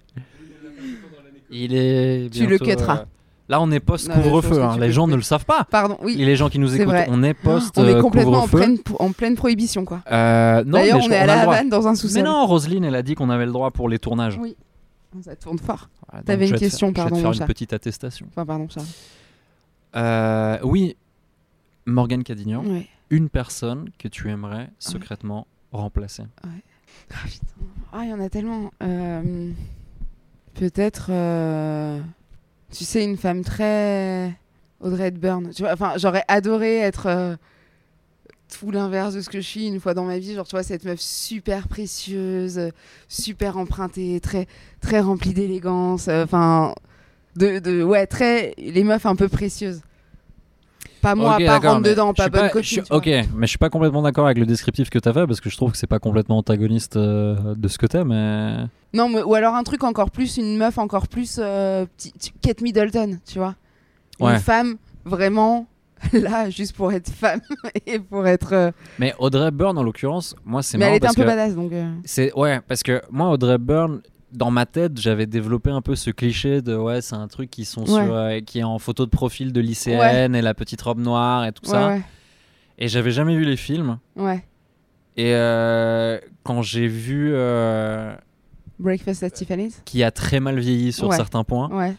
Il est. Tu le cutteras. euh, Là, on est pense que hein. Les gens ne le savent pas. Pardon, oui. Et les gens qui nous écoutent, on est post on est complètement en couvre-feu. pleine, en pleine prohibition, quoi. Euh, D'ailleurs, mais on est à la. Havane dans un Mais sous-sol. non, Roselyne, elle a dit qu'on avait le droit pour les tournages. Oui. Ça tourne fort. Voilà, donc T'avais une question, faire- pardon, Je vais te faire une petite attestation. Enfin, pardon, Charles. Euh, oui, Morgane Cadignan, une personne que tu aimerais secrètement remplacer. Ah, putain. Ah, il y en a tellement. Euh, Peut-être. Tu sais, une femme très. Audrey Hepburn. Tu enfin, j'aurais adoré être. euh, Tout l'inverse de ce que je suis une fois dans ma vie. Genre, tu vois, cette meuf super précieuse, super empruntée, très, très remplie d'élégance. euh, Enfin. de, de. Ouais, très. Les meufs un peu précieuses. Pas moi, Ok, pas rentre mais dedans, pas bonne copine. vois. ok, mais je suis pas complètement d'accord avec le descriptif que t'as fait parce que je trouve que c'est pas complètement antagoniste euh, de ce que t'es, mais. Non, mais- ou alors un truc encore plus, une meuf encore plus euh, petit- Kate Middleton, tu vois. Ouais. Une femme vraiment <laughs> là juste pour être femme <laughs> et pour être. euh, Mais Audrey Hepburn, en l'occurrence, moi c'est Mais elle était un peu badass donc. euh, c'est ouais parce que moi Audrey Hepburn dans ma tête j'avais développé un peu ce cliché de ouais c'est un truc qui sont Ouais. sur euh, qui est en photo de profil de lycéenne et la petite robe noire et tout Ouais, ça et j'avais jamais vu les films ouais. et euh, quand j'ai vu euh, Breakfast at Tiffany's. qui a très mal vieilli sur certains points Ouais.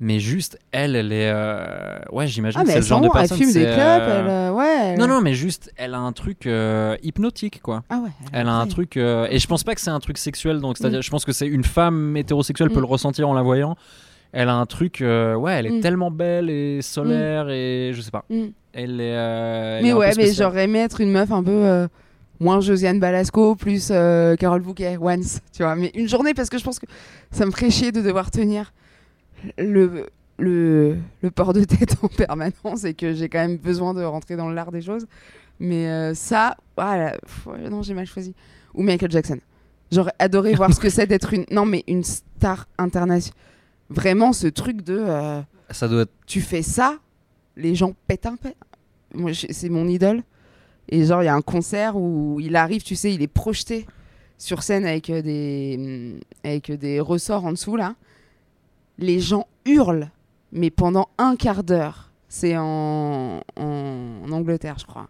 Mais juste elle elle est euh, ouais j'imagine Ah, que c'est le genre de bon, elle personne fume des clopes, euh, elle. euh, ouais. elle- non non mais juste elle a un truc euh, hypnotique quoi Ah ouais. Elle a un truc et je pense pas que c'est un truc sexuel donc c'est-à-dire je pense que c'est une femme hétérosexuelle peut Mm. le ressentir en la voyant. Elle a un truc ouais, elle est Mm. tellement belle et solaire et je sais pas. Mm. Elle est Mais ouais, mais j'aurais aimé être une meuf un peu. Moins Josiane Balasco, plus Carole Bouquet, once, tu vois. Mais une journée, parce que je pense que ça me ferait chier de devoir tenir le, le, le port de tête en permanence et que j'ai quand même besoin de rentrer dans l'art des choses. Mais euh, ça, voilà, pff, ouais, non, j'ai mal choisi. Ou Michael Jackson. J'aurais adoré voir ce que c'est d'être une. Non, mais une star internationale. Vraiment, ce truc de. euh, ça doit être tu fais ça, les gens pètent un peu. Moi, c'est mon idole. Et genre, il y a un concert où il arrive, tu sais, il est projeté sur scène avec euh, des, avec des ressorts en dessous, là. Les gens hurlent, mais pendant un quart d'heure. C'est en, en Angleterre, je crois.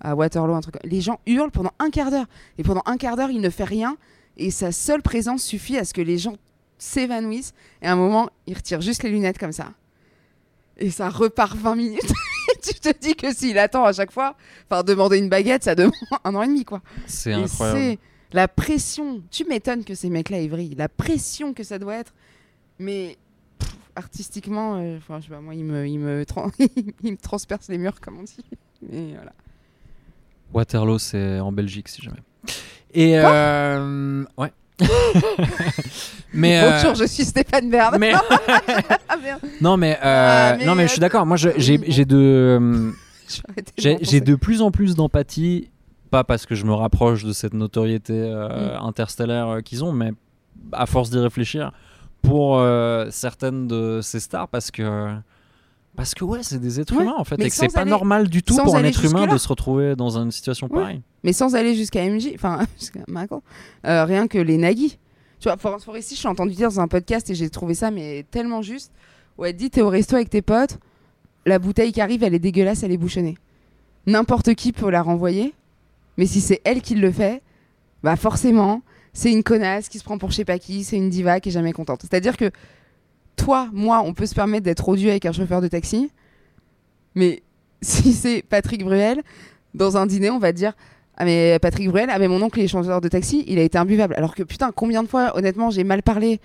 À Waterloo, un truc. Les gens hurlent pendant un quart d'heure. Et pendant un quart d'heure, il ne fait rien. Et sa seule présence suffit à ce que les gens s'évanouissent. Et à un moment, il retire juste les lunettes comme ça. Et ça repart 20 minutes. <laughs> Et tu te dis que s'il attend à chaque fois, enfin, demander une baguette, ça demande <laughs> un an et demi, quoi. c'est incroyable. c'est la pression. Tu m'étonnes que ces mecs-là vrillent. La pression que ça doit être. Mais artistiquement, euh, enfin, je sais pas, moi, il me, il, me tran- <laughs> il me transperce les murs, comme on dit. Mais voilà. Waterloo c'est en Belgique si jamais. Et euh, ouais, <laughs> Mais euh, Bonjour, je suis Stéphane Bern. mais <laughs> Ah, merde. non mais, euh, Ah, mais non mais je suis d'accord. Moi j'ai de euh, j'ai de plus en plus d'empathie, pas parce que je me rapproche de cette notoriété euh, Mm. interstellaire euh, qu'ils ont, mais à force d'y réfléchir pour euh, certaines de ces stars parce que parce que ouais c'est des êtres Ouais, humains en fait et que c'est pas normal du tout pour un être humain de se retrouver dans une situation Ouais. pareille. Mais sans aller jusqu'à MJ, enfin, <laughs> jusqu'à Macron, euh, rien que les Nagui. Tu vois, Florence Foresti, je l'ai entendu dire dans un podcast et j'ai trouvé ça mais tellement juste. Où elle dit T'es au resto avec tes potes, la bouteille qui arrive, elle est dégueulasse, elle est bouchonnée. N'importe qui peut la renvoyer, mais si c'est elle qui le fait, bah forcément, c'est une connasse qui se prend pour je sais pas qui, c'est une diva qui est jamais contente. C'est-à-dire que toi, moi, on peut se permettre d'être odieux avec un chauffeur de taxi, mais <laughs> si c'est Patrick Bruel, dans un dîner, on va dire Ah, mais Patrick Bruel, ah, mais mon oncle est chauffeur de taxi, il a été imbuvable. Alors que putain, combien de fois, honnêtement, j'ai mal parlé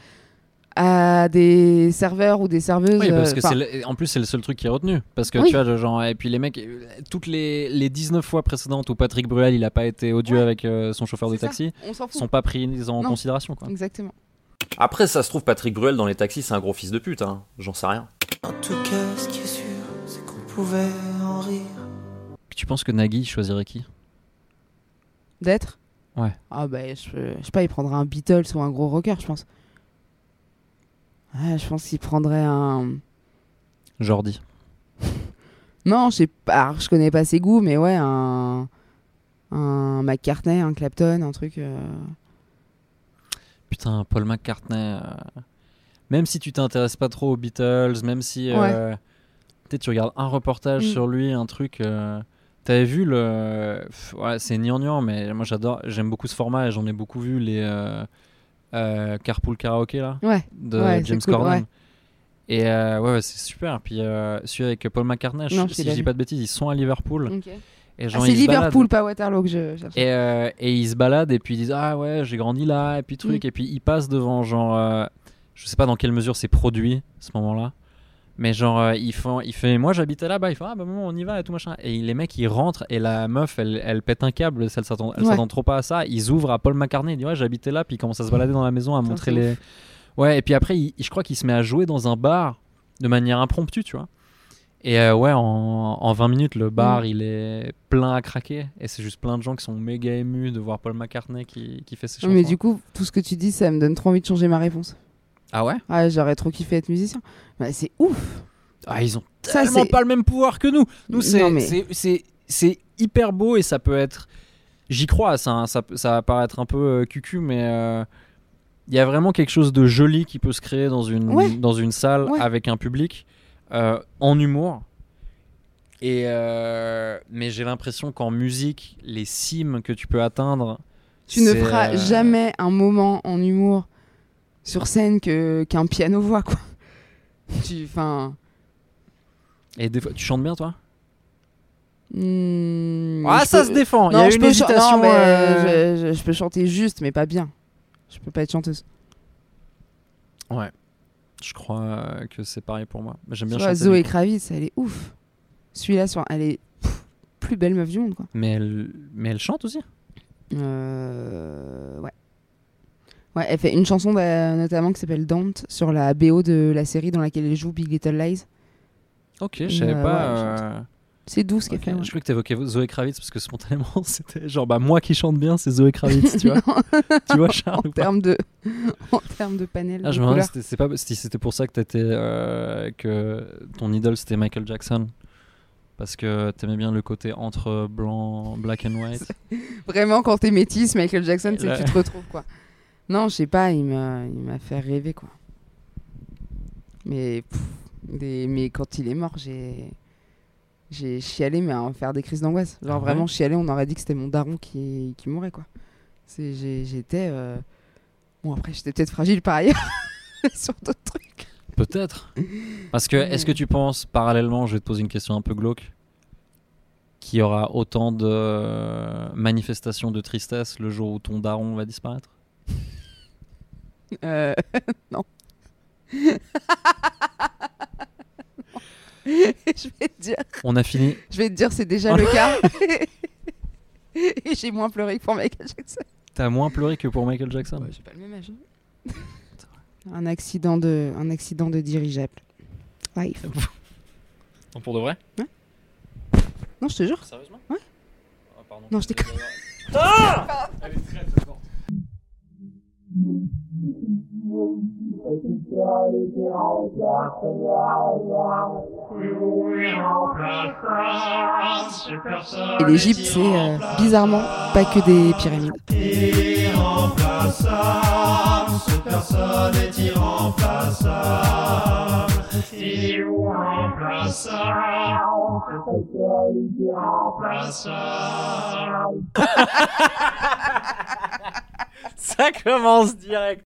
à des serveurs ou des serveuses. Oui, parce euh, que c'est le- en plus c'est le seul truc qui est retenu parce que Oui. tu vois genre et puis les mecs euh, toutes les, les 19 fois précédentes où Patrick Bruel il a pas été odieux Ouais. avec euh, son chauffeur de taxi sont pas pris en Non. considération quoi. Exactement. Après, ça se trouve, Patrick Bruel dans les taxis, c'est un gros fils de pute, hein. J'en sais rien. En tout cas, ce qui est sûr, c'est qu'on pouvait en rire. Tu penses que Nagui choisirait qui? D'être? Ouais. Ah, bah, je, je sais pas, il prendrait un Beatles ou un gros rocker, je pense. Ouais, je pense qu'il prendrait un. Jordi. <laughs> Non, je sais pas, je connais pas ses goûts, mais ouais, un. Un McCartney, un Clapton, un truc. euh, Putain, Paul McCartney. euh, Même si tu t'intéresses pas trop aux Beatles, même si euh, peut-être tu regardes un reportage Mm. sur lui, un truc. euh, T'avais vu le. Ouais, c'est gnangnan, mais moi j'adore, j'aime beaucoup ce format et j'en ai beaucoup vu les euh, Carpool Karaoke là, Ouais. de Ouais, James cool, Corden. ouais. Et euh, ouais, ouais, c'est super. Puis euh, celui avec Paul McCartney, je- Non, je si je dis pas de bêtises, ils sont à Liverpool. Et Ah, c'est. Liverpool, pas Waterloo que je cherche. Et, euh, et ils se baladent et puis ils disent ah ouais j'ai grandi là et puis truc Mm. et puis ils passent devant genre euh, je sais pas dans quelle mesure c'est produit à ce moment-là mais genre euh, ils font il fait moi j'habitais là-bas ils font ah bah maman on y va et tout machin et les mecs ils rentrent et la meuf elle, elle pète un câble elle s'attend elle Ouais. s'attend trop pas à ça ils ouvrent à Paul McCartney ils disent ouais j'habitais là puis ils commencent à se balader dans la maison à Putain, montrer les ouais et puis après il- je crois qu'il se met à jouer dans un bar de manière impromptue tu vois et euh, ouais, en, en 20 minutes, le bar, Mm. il est plein à craquer. Et c'est juste plein de gens qui sont méga émus de voir Paul McCartney qui, qui fait ses chansons. mais du coup, tout ce que tu dis, ça me donne trop envie de changer ma réponse. Ah ouais? Ah, j'aurais trop kiffé être musicien. Bah, c'est ouf. Ah, ils ont Ça, tellement pas le même pouvoir que nous. Nous, c'est mais- hyper beau et ça peut être... J'y crois, ça, hein, ça, ça va paraître un peu euh, cucu, mais... euh, Il y a vraiment quelque chose de joli qui peut se créer dans une, Ouais. dans une salle Ouais. avec un public euh, en humour. Et euh, mais j'ai l'impression qu'en musique, les cimes que tu peux atteindre, Tu ne feras euh, jamais un moment en humour sur scène que qu'un piano voix, quoi. Tu, enfin, Et des fois, tu chantes bien, toi? Hmm, Ah, je ça peux- se défend. Il y a je une peux chan- hésitation. non, mais euh, je, je- je peux chanter juste, mais pas bien. Je peux pas être chanteuse. Ouais. Je crois euh, que c'est pareil pour moi. J'aime Tu bien vois, chanter. Zoé. Kravitz, elle est ouf. Celui-là, sur- elle est pff, plus belle meuf du monde, quoi. Mais elle, mais elle chante aussi? Euh, ouais. Ouais, elle fait une chanson d'a- notamment qui s'appelle Dante sur la BO de la série dans laquelle elle joue Big Little Lies. Ok, je savais Euh, pas. ouais, euh, C'est doux ce qu'elle fait. ouais. Je croyais que t'évoquais Zoé Kravitz parce que spontanément <laughs> c'était genre bah moi qui chante bien c'est Zoé Kravitz, tu vois. <laughs> tu vois Charles en termes de <laughs> en termes de panel Ah, de je me demandais couleurs. si c'était c'est pas si c'était pour ça que t'étais euh, que ton idole c'était Michael Jackson parce que t'aimais bien le côté entre blanc, black and white. Vraiment, quand t'es métisse, Michael Jackson, c'est que tu te retrouves, quoi. Non, je sais pas, il m'a, il m'a fait rêver, quoi. Mais, pff, des... mais quand il est mort, j'ai, j'ai chialé, mais à en faire des crises d'angoisse. Genre Ah ouais vraiment chialé, on aurait dit que c'était mon daron qui, qui mourait, quoi. C'est, j'ai- j'étais, euh, bon après j'étais peut-être fragile par ailleurs <laughs> sur d'autres trucs. Peut-être. Parce que est-ce que tu penses parallèlement, je vais te poser une question un peu glauque, qu'il y aura autant de euh, manifestations de tristesse le jour où ton daron va disparaître? Euh, <laughs> non. <laughs> je vais te dire, On a fini. je vais te dire, c'est déjà le cas. <laughs> Et j'ai moins pleuré que pour Michael Jackson. T'as moins pleuré que pour Michael Jackson. Ouais, J'ai pas le même âge. un accident de, un accident de dirigeable. Life. Non, pour de vrai Non, je te jure. Sérieusement Ouais. Ah, pardon. Non, je déconne. Elle est très très forte. Et l'Égypte, c'est euh, bizarrement pas que des pyramides. <laughs> Ça commence direct.